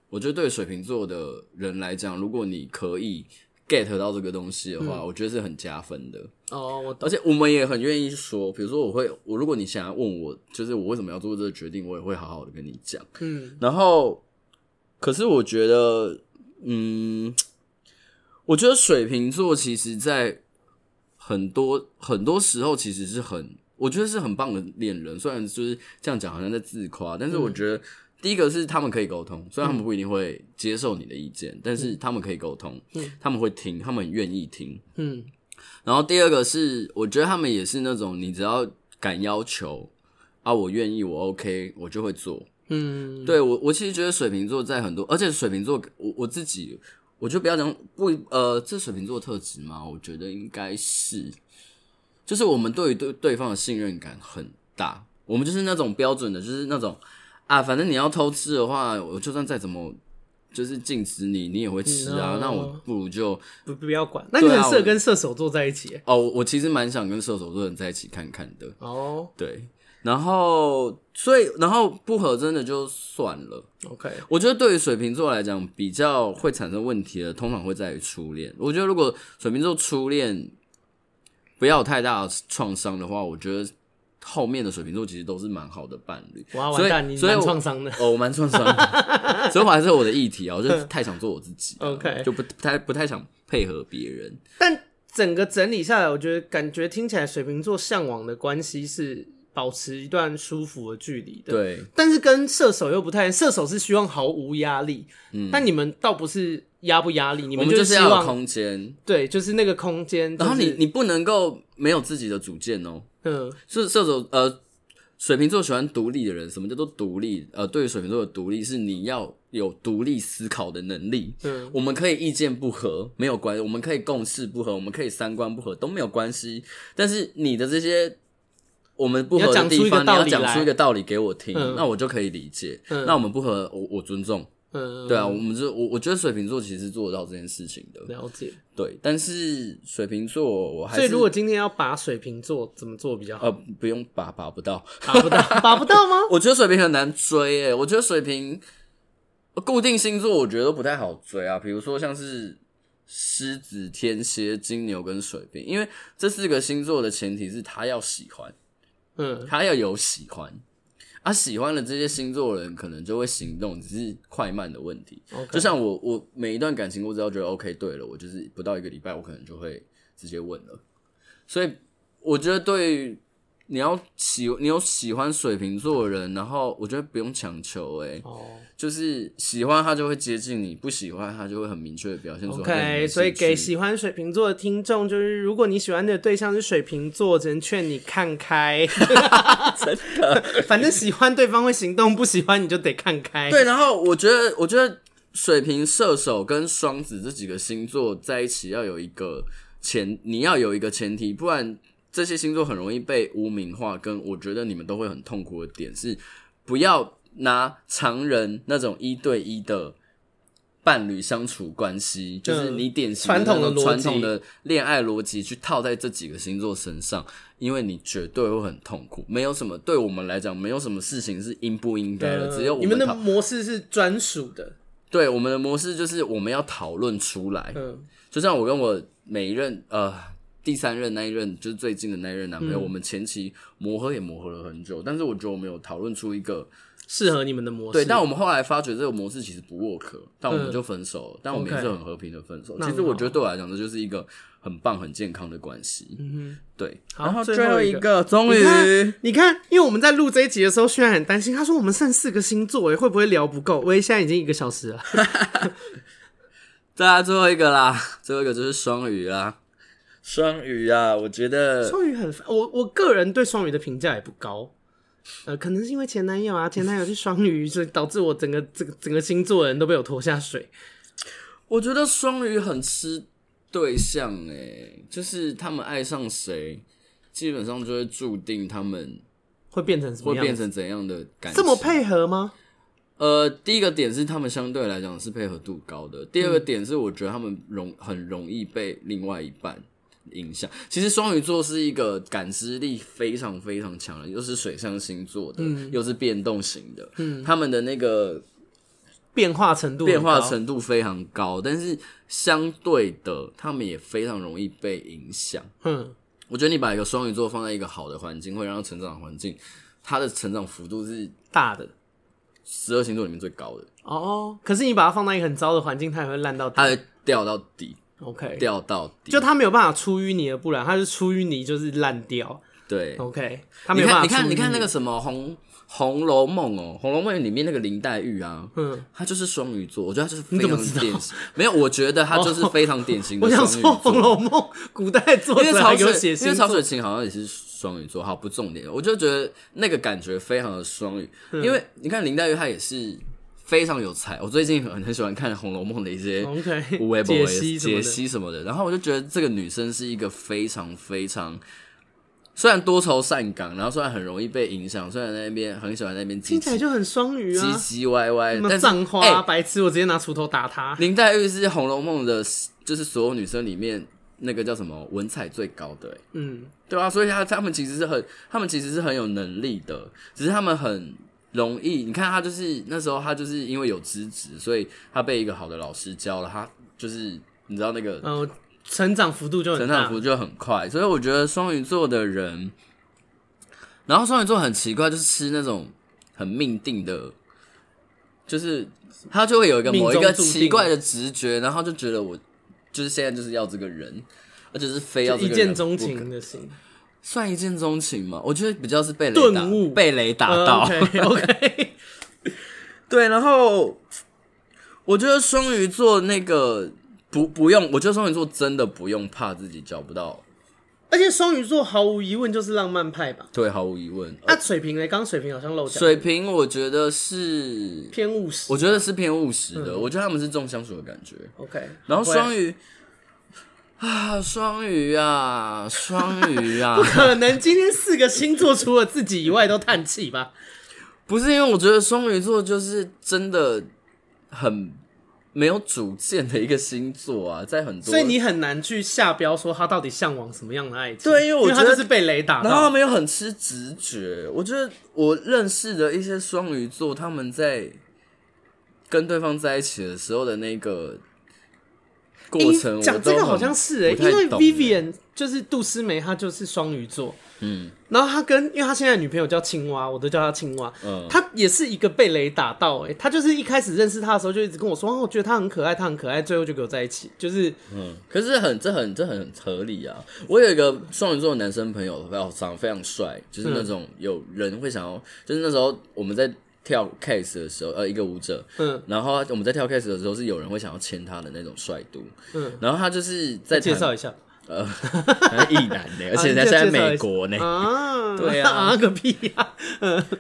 B: 我觉得对水瓶座的人来讲，如果你可以 get 到这个东西的话，嗯、我觉得是很加分的。
A: 哦，我
B: 而且我们也很愿意说，比如说我会，我如果你想要问我，就是我为什么要做这个决定，我也会好好的跟你讲。嗯，然后，可是我觉得，嗯，我觉得水瓶座其实在很多很多时候其实是很。我觉得是很棒的恋人，虽然就是这样讲，好像在自夸，但是我觉得第一个是他们可以沟通，虽然他们不一定会接受你的意见，嗯、但是他们可以沟通，嗯、他们会听，他们很愿意听，嗯。然后第二个是，我觉得他们也是那种，你只要敢要求啊，我愿意，我 OK，我就会做，嗯。对我，我其实觉得水瓶座在很多，而且水瓶座，我我自己，我就不要讲不，呃，这水瓶座特质嘛，我觉得应该是。就是我们对于对对方的信任感很大，我们就是那种标准的，就是那种啊，反正你要偷吃的话，我就算再怎么就是禁止你，你也会吃啊。那我不如就
A: 不不要管。那你很适合跟射手座在一起
B: 哦。我其实蛮想跟射手座人在一起看看的
A: 哦。
B: 对，然后所以然后不合真的就算了。
A: OK，
B: 我觉得对于水瓶座来讲，比较会产生问题的，通常会在于初恋。我觉得如果水瓶座初恋。不要有太大的创伤的话，我觉得后面的水瓶座其实都是蛮好的伴侣。
A: 哇，完蛋，你蛮创伤的
B: 哦，我蛮创伤的，(laughs) 所以我还是我的议题啊，我就太想做我自己
A: ，OK，
B: 就不不太不太想配合别人。
A: 但整个整理下来，我觉得感觉听起来水瓶座向往的关系是保持一段舒服的距离的，
B: 对。
A: 但是跟射手又不太，射手是希望毫无压力，嗯，但你们倒不是。压不压力？你们
B: 就是要有空间，
A: 对，就是那个空间。
B: 然后你你不能够没有自己的主见哦。嗯，是射手呃，水瓶座喜欢独立的人。什么叫做独立？呃，对于水瓶座的独立是你要有独立思考的能力。嗯，我们可以意见不合没有关系，我们可以共事不合，我们可以三观不合都没有关系。但是你的这些我们不合的地方，你要讲出一个道理给我听，那我就可以理解。那我们不合，我我尊重。嗯，对啊，我们就我我觉得水瓶座其实做得到这件事情的。
A: 了解，
B: 对，但是水瓶座我还是，
A: 所以如果今天要把水瓶座怎么做比较好？
B: 呃，不用把，把不到，
A: 把不到，(laughs) 把不到吗？
B: 我觉得水瓶很难追诶，我觉得水瓶固定星座我觉得都不太好追啊，比如说像是狮子、天蝎、金牛跟水瓶，因为这四个星座的前提是他要喜欢，嗯，他要有喜欢。他、啊、喜欢的这些星座的人，可能就会行动，只是快慢的问题。就像我，我每一段感情，我只要觉得 OK，对了，我就是不到一个礼拜，我可能就会直接问了。所以，我觉得对你要喜你有喜欢水瓶座的人，然后我觉得不用强求、欸，哎，哦，就是喜欢他就会接近你，不喜欢他就会很明确的表现出来。
A: OK，所以给喜欢水瓶座的听众，就是如果你喜欢的对象是水瓶座，只能劝你看开，(laughs) 真的，反正喜欢对方会行动，不喜欢你就得看开。
B: 对，然后我觉得，我觉得水瓶、射手跟双子这几个星座在一起要有一个前，你要有一个前提，不然。这些星座很容易被污名化，跟我觉得你们都会很痛苦的点是，不要拿常人那种一对一的伴侣相处关系，就是你典型的传统的传统的恋爱逻辑去套在这几个星座身上，因为你绝对会很痛苦。没有什么对我们来讲，没有什么事情是应不应该的，只有我们
A: 你们的模式是专属的。
B: 对，我们的模式就是我们要讨论出来。嗯，就像我跟我每一任呃。第三任那一任就是最近的那一任男朋友，嗯、我们前期磨合也磨合了很久，但是我觉得我们有讨论出一个
A: 适合你们的模式。
B: 对，但我们后来发觉这个模式其实不 work，但我们就分手了。嗯、但我们也是很和平的分手。其实我觉得对我来讲，这就是一个很棒、很健康的关系。嗯，对。
A: 好然后最后一个，终于你看，因为我们在录这一集的时候，虽然很担心，他说我们剩四个星座，哎，会不会聊不够？喂，现在已经一个小时了。
B: 再来最后一个啦，最后一个就是双鱼啦。双鱼啊，我觉得
A: 双鱼很烦，我我个人对双鱼的评价也不高，呃，可能是因为前男友啊，(laughs) 前男友是双鱼，所以导致我整个整个整个星座的人都被我拖下水。
B: 我觉得双鱼很吃对象，诶，就是他们爱上谁，基本上就会注定他们
A: 会变成什么样，
B: 会变成怎样的感觉？
A: 这么配合吗？
B: 呃，第一个点是他们相对来讲是配合度高的，第二个点是我觉得他们容很容易被另外一半。影响，其实双鱼座是一个感知力非常非常强的，又是水象星座的，嗯、又是变动型的，嗯，他们的那个
A: 变化程度
B: 变化程度非常高，但是相对的，他们也非常容易被影响。嗯，我觉得你把一个双鱼座放在一个好的环境，会让他成长环境，他的成长幅度是
A: 大的，
B: 十二星座里面最高的。
A: 哦，可是你把它放在一个很糟的环境，它也会烂到底，
B: 它会掉到底。
A: OK，
B: 掉到底，
A: 就他没有办法出淤泥而不染，他是出淤泥就是烂掉。
B: 对
A: ，OK，他没有办法。
B: 你看，你看那个什么《红红楼梦》哦，《红楼梦》里面那个林黛玉啊，嗯，他就是双鱼座，我觉得她就是非常典型。没有，我觉得她就是非常典型的双鱼座。
A: 我想说《红楼梦》古代作者还有写，
B: 因为曹雪芹好像也是双鱼座，好不重点。我就觉得那个感觉非常的双鱼，因为你看林黛玉她也是。非常有才，我最近很很喜欢看《红楼梦》的一些
A: 解析
B: 解析什么的，然后我就觉得这个女生是一个非常非常，虽然多愁善感，然后虽然很容易被影响，虽然在那边很喜欢在那边，
A: 听起来就很双鱼啊，
B: 唧唧歪歪，
A: 那么脏话，欸、白痴，我直接拿锄头打他。
B: 林黛玉是《红楼梦》的，就是所有女生里面那个叫什么文采最高的，欸，嗯，对啊，所以她她们其实是很，她们其实是很有能力的，只是她们很。容易，你看他就是那时候，他就是因为有资质，所以他被一个好的老师教了，他就是你知道那个，
A: 呃，成长幅度就
B: 成长幅度就很快，所以我觉得双鱼座的人，然后双鱼座很奇怪，就是吃那种很命定的，就是他就会有一个某一个奇怪的直觉，然后就觉得我就是现在就是要这个人，而且是非要
A: 一见钟情的心。
B: 算一见钟情吗？我觉得比较是被雷打，
A: 悟
B: 被雷打到。
A: Uh, OK，, (laughs) okay. (laughs)
B: 对，然后我觉得双鱼座那个不不用，我觉得双鱼座真的不用怕自己找不到，
A: 而且双鱼座毫无疑问就是浪漫派吧？
B: 对，毫无疑问。
A: 那、啊、水瓶呢？刚刚水瓶好像漏讲。
B: 水瓶我觉得是
A: 偏务实，
B: 我觉得是偏务实的。嗯、我觉得他们是重相处的感觉。
A: OK，
B: 然后双鱼。啊，双鱼啊，双鱼啊！
A: 不可能，今天四个星座除了自己以外都叹气吧？
B: 不是，因为我觉得双鱼座就是真的很没有主见的一个星座啊，在很多，
A: 所以你很难去下标说他到底向往什么样的爱情。
B: 对，因为我觉得
A: 他就是被雷打，
B: 然后他们又很吃直觉。我觉得我认识的一些双鱼座，他们在跟对方在一起的时候的那个。过程，
A: 讲这个好像是哎、欸，因为 Vivian 就是杜思梅，她就是双鱼座。嗯，然后他跟，因为他现在女朋友叫青蛙，我都叫她青蛙。嗯，她也是一个被雷打到哎、欸，他就是一开始认识他的时候就一直跟我说，哦，我觉得他很可爱，他很可爱，最后就跟我在一起，就是，
B: 嗯，可是很这很这很合理啊。我有一个双鱼座的男生朋友，非常长得非常帅，就是那种有人会想要，就是那时候我们在跳 case 的时候，呃，一个舞者，嗯，然后我们在跳 case 的时候是有人会想要牵他的那种帅度，嗯，然后他就是在 (laughs)
A: 介绍一下。
B: 呃，异男的，而且他现在美国呢。啊，对啊，(laughs)
A: 啊个屁呀！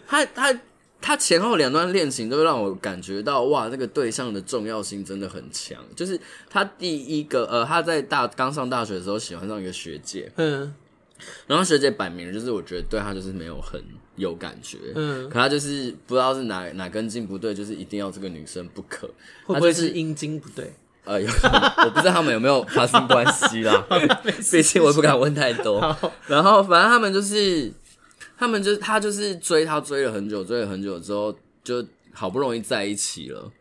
B: 他他他前后两段恋情都让我感觉到，哇，这个对象的重要性真的很强。就是他第一个，呃，他在大刚上大学的时候喜欢上一个学姐，嗯，然后学姐摆明了就是我觉得对他就是没有很有感觉，嗯，可他就是不知道是哪哪根筋不对，就是一定要这个女生不可，
A: 会不会是阴茎不对？
B: 呃，有，(laughs) 我不知道他们有没有发生关系啦，(laughs) 毕竟我也不敢问太多。然后，反正他们就是，他们就他就是追他追了很久，追了很久之后，就好不容易在一起了。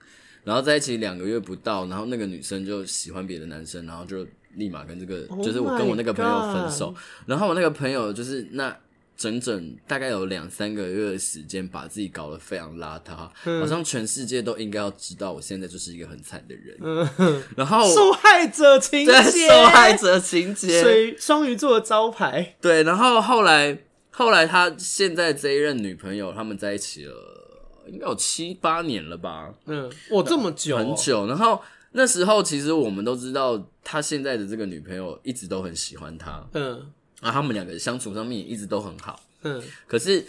B: 然后在一起两个月不到，然后那个女生就喜欢别的男生，然后就立马跟这个，oh、就是我跟我那个朋友分手。然后我那个朋友就是那。整整大概有两三个月的时间，把自己搞得非常邋遢，嗯、好像全世界都应该要知道我现在就是一个很惨的人。嗯、然后
A: 受害者情节，
B: 受害者情节，
A: 所以双鱼座的招牌。
B: 对，然后后来后来他现在这一任女朋友，他们在一起了，应该有七八年了吧？
A: 嗯，哇，这么久，
B: 很久。然后那时候其实我们都知道，他现在的这个女朋友一直都很喜欢他。嗯。啊，他们两个相处上面也一直都很好。嗯，可是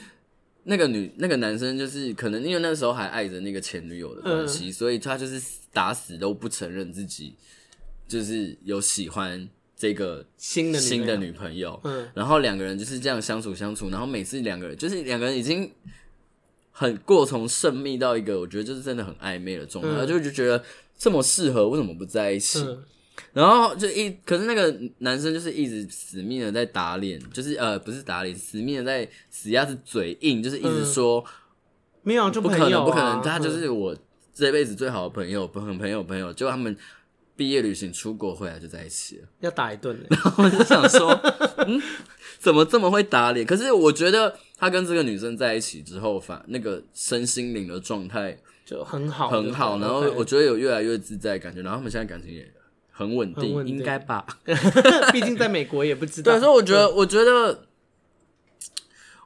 B: 那个女那个男生就是可能因为那时候还爱着那个前女友的关系，嗯、所以他就是打死都不承认自己就是有喜欢这个新的新的女朋友。嗯，然后两个人就是这样相处相处，然后每次两个人就是两个人已经很过从甚密到一个我觉得就是真的很暧昧的状态，嗯、就就觉得这么适合，为什么不在一起？嗯然后就一，可是那个男生就是一直死命的在打脸，就是呃，不是打脸，死命的在死鸭子嘴硬，就是一直说、嗯、
A: 没有就
B: 不可能，不可能，他就是我这辈子最好的朋友，朋友，朋友，朋友。结果他们毕业旅行出国回来就在一起了，
A: 要打一顿。
B: 然后我就想说，(laughs) 嗯，怎么这么会打脸？可是我觉得他跟这个女生在一起之后，反那个身心灵的状态
A: 就很好，
B: 很好。然后我觉得有越来越自在的感觉，然后他们现在感情也。很稳定，
A: 定
B: 应该吧？(laughs)
A: 毕竟在美国也不知道。
B: 对，所以我觉得，我觉得，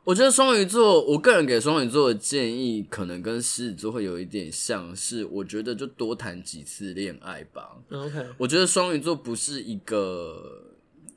B: 我觉得双鱼座，我个人给双鱼座的建议，可能跟狮子座会有一点像是，我觉得就多谈几次恋爱吧。OK，我觉得双鱼座不是一个，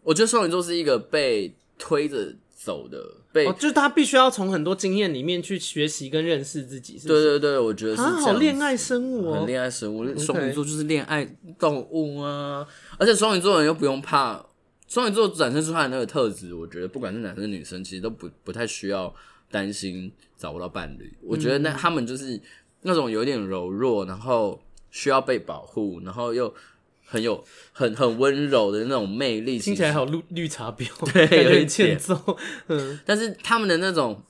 B: 我觉得双鱼座是一个被推着走的，被、
A: 哦、就是他必须要从很多经验里面去学习跟认识自己是不是？
B: 对对对，我觉得是这样。
A: 好恋爱生物哦，
B: 恋爱生物，双鱼座就是恋爱动物啊.而且双鱼座人又不用怕，双鱼座展现出来的那个特质，我觉得不管是男生女生，其实都不不太需要担心找不到伴侣。我觉得那他们就是那种有点柔弱，然后需要被保护，然后又。很有很很温柔的那种魅力，
A: 听起来好绿绿茶婊，(laughs)
B: 对，有点
A: 欠揍。嗯，
B: 但是他们的那种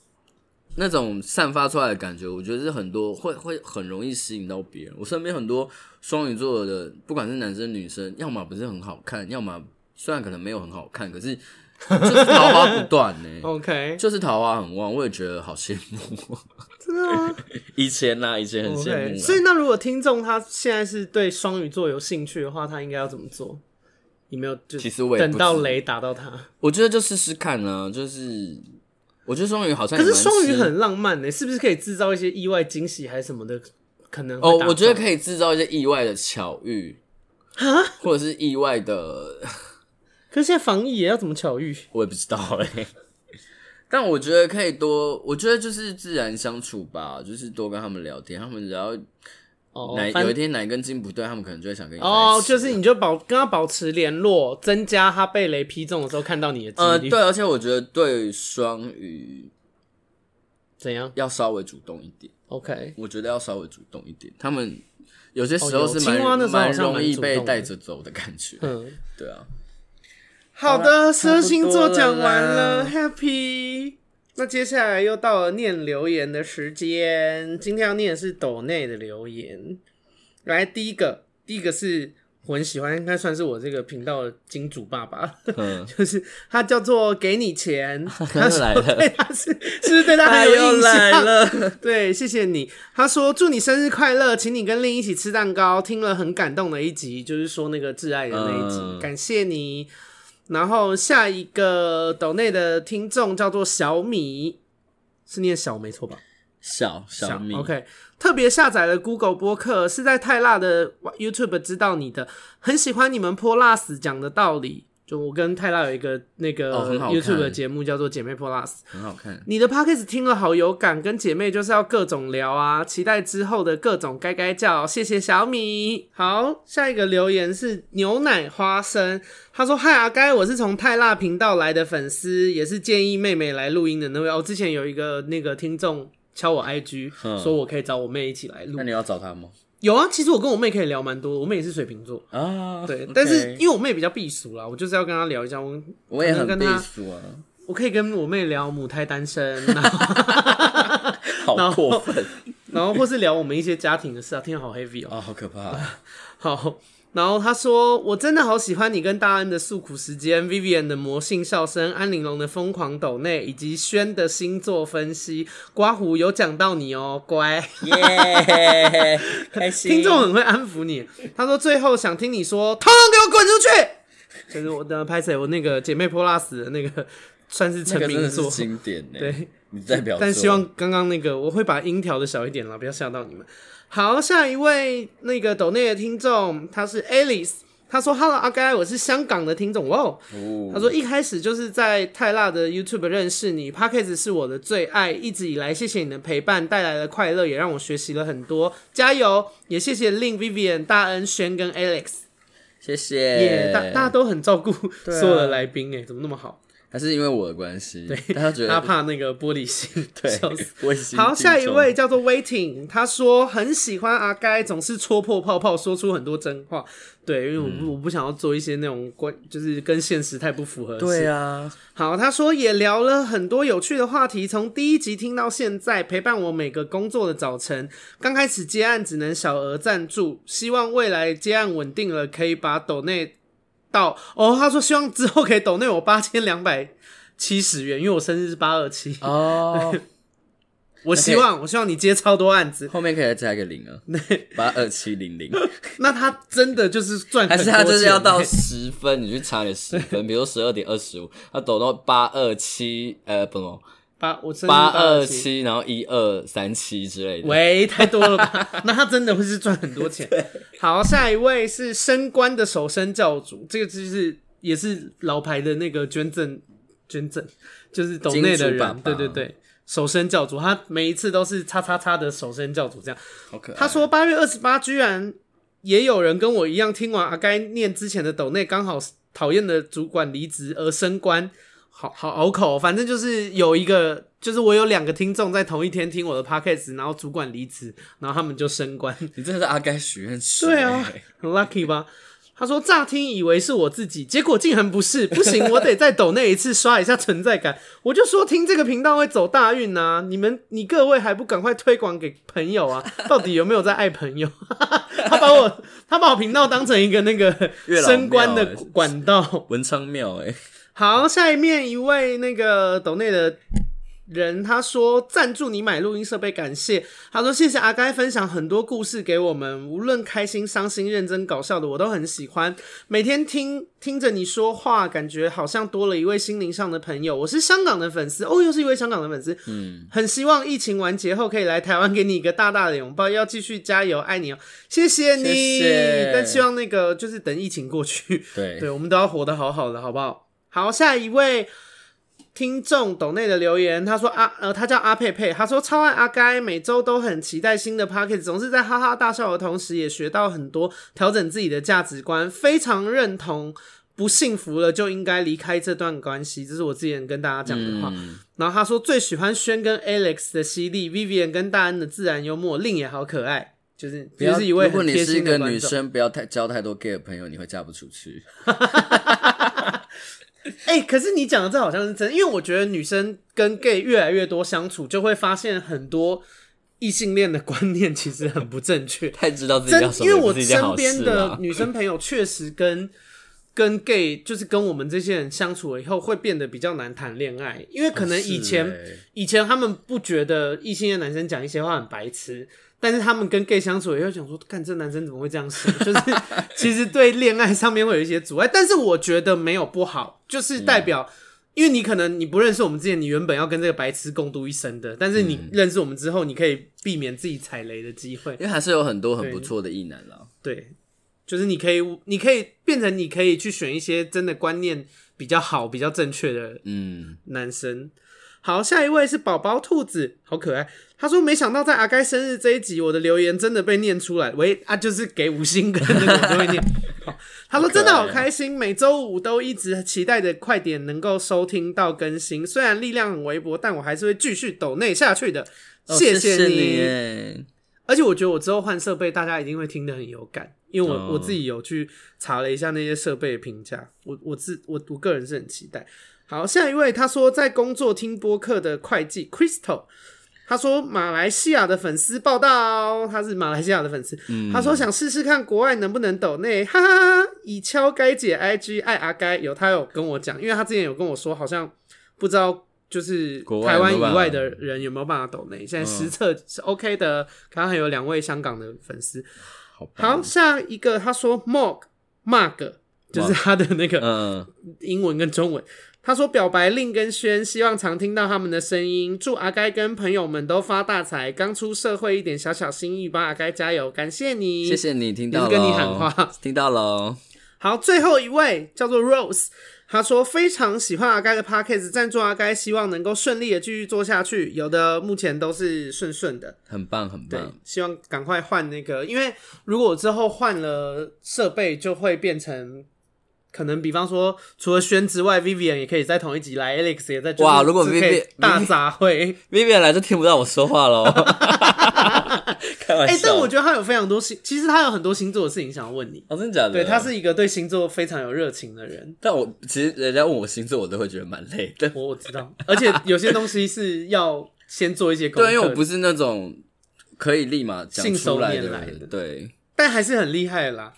B: 那种散发出来的感觉，我觉得是很多会会很容易吸引到别人。我身边很多双鱼座的，不管是男生女生，要么不是很好看，要么虽然可能没有很好看，可是就是桃花不断呢。(laughs)
A: OK，
B: 就是桃花很旺，我也觉得好羡慕。
A: 真的吗？
B: 以前呢、啊，以前很羡慕。
A: Okay, 所以那如果听众他现在是对双鱼座有兴趣的话，他应该要怎么做？有没有？就
B: 其实我也
A: 等到雷打到他，
B: 我觉得就试试看呢。就是我觉得双鱼好像，
A: 可是双鱼很浪漫呢，是不是可以制造一些意外惊喜还是什么的？可能
B: 哦，我觉得可以制造一些意外的巧遇啊，或者是意外的。
A: 可是现在防疫也要怎么巧遇？(laughs)
B: 我也不知道哎、欸。但我觉得可以多，我觉得就是自然相处吧，就是多跟他们聊天。他们只要哪、哦、有一天哪一根筋不对，他们可能就会想跟你
A: 哦，就是你就保跟他保持联络，增加他被雷劈中的时候看到你的几率。
B: 呃，对，而且我觉得对双鱼
A: 怎样
B: 要稍微主动一点。
A: OK，
B: 我觉得要稍微主动一点。他们有些时候是蛮蛮、哦、容易被带着走的感觉。嗯，对啊。
A: 好的，十二星座讲完了，Happy。那接下来又到了念留言的时间，今天要念的是斗内的留言。来，第一个，第一个是我很喜欢，应该算是我这个频道的金主爸爸。
B: 嗯，(laughs)
A: 就是他叫做给你钱，(laughs)
B: 他又来了，
A: 对他是 (laughs) 是不是对他很有印象？
B: 来了，
A: 对，谢谢你。他说祝你生日快乐，请你跟 Lin 一起吃蛋糕，听了很感动的一集，就是说那个挚爱的那一集，嗯、感谢你。然后下一个抖内的听众叫做小米，是念小没错吧？
B: 小小米
A: 小，OK。特别下载了 Google 播客，是在泰辣的 YouTube 知道你的，很喜欢你们泼辣死讲的道理。就我跟泰拉有一个那个 YouTube 的节目叫做姐妹 Plus，
B: 很好看。
A: 你的 Podcast 听了好有感，跟姐妹就是要各种聊啊，期待之后的各种该该叫。谢谢小米。好，下一个留言是牛奶花生，他说：“嗨阿该，我是从泰辣频道来的粉丝，也是建议妹妹来录音的那位。哦，之前有一个那个听众。”敲我 IG，说我可以找我妹一起来录。
B: 那你要找她吗？
A: 有啊，其实我跟我妹可以聊蛮多。我妹也是水瓶座
B: 啊，
A: 对。但是因为我妹比较避俗啦，我就是要跟她聊一下。我
B: 我也很避暑啊。
A: 我可以跟我妹聊母胎单身，(laughs)
B: 好过分。
A: 然后或是聊我们一些家庭的事啊，听着好 heavy 哦、喔，
B: 啊，好可怕、啊。(laughs)
A: 好。然后他说：“我真的好喜欢你跟大恩的诉苦时间，Vivian 的魔性笑声，安玲珑的疯狂抖内，以及轩的星座分析。刮胡有讲到你哦，乖，耶，yeah, 开心。(laughs) 听众很会安抚你。他说最后想听你说，通通给我滚出去。就是我的拍谢，我那个姐妹 Plus 的那个算是成名作，
B: 经典。
A: 对，
B: 你代表。
A: 但希望刚刚那个我会把音调的小一点了，不要吓到你们。”好，下一位那个抖内的听众，他是 Alice，他说：“Hello，阿该，我是香港的听众。”哇哦，他说一开始就是在泰辣的 YouTube 认识你，Podcast 是我的最爱，一直以来谢谢你的陪伴，带来了快乐，也让我学习了很多，加油！也谢谢 Lin、Vivian、大恩、轩跟 Alex，
B: 谢谢，耶，大
A: 大家都很照顾所有的来宾，哎，怎么那么好？
B: 还是因为我的关系，
A: 对，
B: 他觉得
A: 他怕那个玻璃心，(laughs)
B: 对，笑
A: 死。好，下一位叫做 Waiting，他说很喜欢阿该，总是戳破泡泡，说出很多真话。对，因为我不、嗯、我不想要做一些那种关，就是跟现实太不符合的事。
B: 对啊。
A: 好，他说也聊了很多有趣的话题，从第一集听到现在，陪伴我每个工作的早晨。刚开始接案只能小额赞助，希望未来接案稳定了，可以把抖内。到哦，他说希望之后可以抖内我八千两百七十元，因为我生日是八二七哦。我希望我希望你接超多案子，
B: 后面可以再加一个零啊，(laughs) 八二七零零。(laughs)
A: 那他真的就是赚，
B: 还是他就是要到十分？你去查你十分，比如说十二点二十五，他抖到八二七，呃，不能。
A: 八我
B: 八二七，然后一二三七之类的，
A: 喂，(laughs) 太多了吧？那他真的会是赚很多钱。(laughs) 好，下一位是升官的守身教主，这个就是也是老牌的那个捐赠捐赠，就是斗内的人，爸爸对对对，守身教主，他每一次都是叉叉叉的守身教主，这样。
B: 好可爱。
A: 他说八月二十八，居然也有人跟我一样，听完阿该念之前的斗内，刚好讨厌的主管离职而升官。好好拗口，反正就是有一个，就是我有两个听众在同一天听我的 podcast，然后主管离职，然后他们就升官。
B: 你真的是阿该许愿池？
A: 对啊，很 lucky 吧？他说乍听以为是我自己，结果竟然不是，不行，我得再抖那一次刷一下存在感。我就说听这个频道会走大运啊！你们你各位还不赶快推广给朋友啊？到底有没有在爱朋友？(laughs) 他把我他把我频道当成一个那个升官的管道，
B: 文昌庙哎。
A: 好，下一面一位那个斗内的人，他说赞助你买录音设备，感谢。他说谢谢阿该分享很多故事给我们，无论开心、伤心、认真、搞笑的，我都很喜欢。每天听听着你说话，感觉好像多了一位心灵上的朋友。我是香港的粉丝，哦，又是一位香港的粉丝。嗯，很希望疫情完结后可以来台湾给你一个大大的拥抱，要继续加油，爱你哦，谢谢你。谢谢。但希望那个就是等疫情过去，
B: 对，
A: 对，我们都要活得好好的，好不好？好，下一位听众董内的留言，他说阿呃，他叫阿佩佩，他说超爱阿该，每周都很期待新的 Podcast，总是在哈哈大笑的同时，也学到很多，调整自己的价值观，非常认同，不幸福了就应该离开这段关系，这是我之前跟大家讲的话。嗯、然后他说最喜欢轩跟 Alex 的犀利，Vivian 跟大恩的自然幽默，Lin 也好可爱，就是就是一位。如果你是一个
B: 女生，不要太交太多 gay 的朋友，你会嫁不出去。(laughs) (laughs)
A: 哎、欸，可是你讲的这好像是真的，因为我觉得女生跟 gay 越来越多相处，就会发现很多异性恋的观念其实很不正确，(laughs)
B: 太知道自己要什么，
A: 因为我身
B: 边
A: 边的女生朋友确实跟跟 gay 就是跟我们这些人相处了以后，会变得比较难谈恋爱，因为可能以前、欸、以前他们不觉得异性恋男生讲一些话很白痴。但是他们跟 gay 相处也会想说，看这男生怎么会这样想？(laughs) 就是其实对恋爱上面会有一些阻碍，但是我觉得没有不好，就是代表，嗯、因为你可能你不认识我们之前，你原本要跟这个白痴共度一生的，但是你认识我们之后，你可以避免自己踩雷的机会，
B: 因为还是有很多很不错的异男啦。
A: 对，就是你可以，你可以变成你可以去选一些真的观念比较好、比较正确的嗯。男生。嗯好，下一位是宝宝兔子，好可爱。他说：“没想到在阿该生日这一集，我的留言真的被念出来。喂啊，就是给五星跟那个都会念。好，他说真的好开心，每周五都一直期待着快点能够收听到更新。虽然力量很微薄，但我还是会继续抖内下去的。谢谢你。哦，谢谢你。而且我觉得我之后换设备，大家一定会听得很有感，因为我、哦、我自己有去查了一下那些设备的评价，我我自我我个人是很期待。”好，下一位，他说在工作听播客的会计 Crystal，他说马来西亚的粉丝报道，他是马来西亚的粉丝，嗯、他说想试试看国外能不能抖内，哈哈哈，已敲该姐 IG 爱阿该，有他有跟我讲，因为他之前有跟我说，好像不知道就是台湾以外的人有没有办法抖内，现在实测是 OK 的，刚刚还有两位香港的粉丝，好，好，下一个他说 Mog Mug 就是他的那个英文跟中文。他说：“表白令跟轩，希望常听到他们的声音。祝阿该跟朋友们都发大财。刚出社会，一点小小心意，帮阿该加油，感谢你，
B: 谢谢你，听到了，
A: 跟你喊话，
B: 听到了。
A: 好，最后一位叫做 Rose，他说非常喜欢阿该的 Podcast，赞助阿该，希望能够顺利的继续做下去。有的目前都是顺顺的，
B: 很棒，很棒。
A: 希望赶快换那个，因为如果之后换了设备，就会变成。”可能比方说，除了轩之外，Vivian 也可以在同一集来，Alex 也在。
B: 哇，如果 Vivian
A: 大杂烩，(laughs)
B: Vivian 来就听不到我说话喽。(laughs) 开玩笑。哎、欸，
A: 但我觉得他有非常多星，其实他有很多星座的事情想要问你。
B: 哦，真的假的？
A: 对，他是一个对星座非常有热情的人。
B: 但我其实人家问我星座，我都会觉得蛮累的。
A: 我我知道，而且有些东西是要先做一些功课。
B: 对，因为我不是那种可以立马讲出来的人。来的对，
A: 但还是很厉害啦。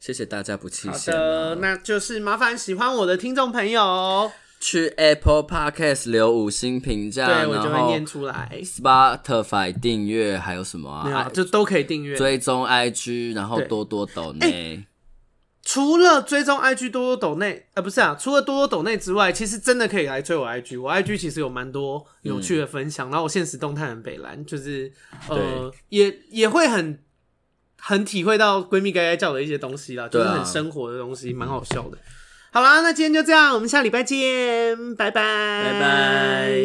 B: 谢谢大家不弃
A: 嫌。好的，那就是麻烦喜欢我的听众朋友
B: 去 Apple Podcast 留五星评价，
A: 对，我就会念出来。
B: Spotify 订阅还有什么啊？
A: 就都可以订阅。
B: 追踪 IG，然后多多抖内。欸，
A: 除了追踪 IG 多多抖内，呃，不是啊，除了多多抖内之外，其实真的可以来追我 IG。我 IG 其实有蛮多有趣的分享，嗯、然后我现实动态很北蓝，就是呃，也也会很。很体会到闺蜜该该叫的一些东西啦，就是很生活的东西，蛮、啊、好笑的。好啦，那今天就这样，我们下礼拜见，拜拜，
B: 拜拜。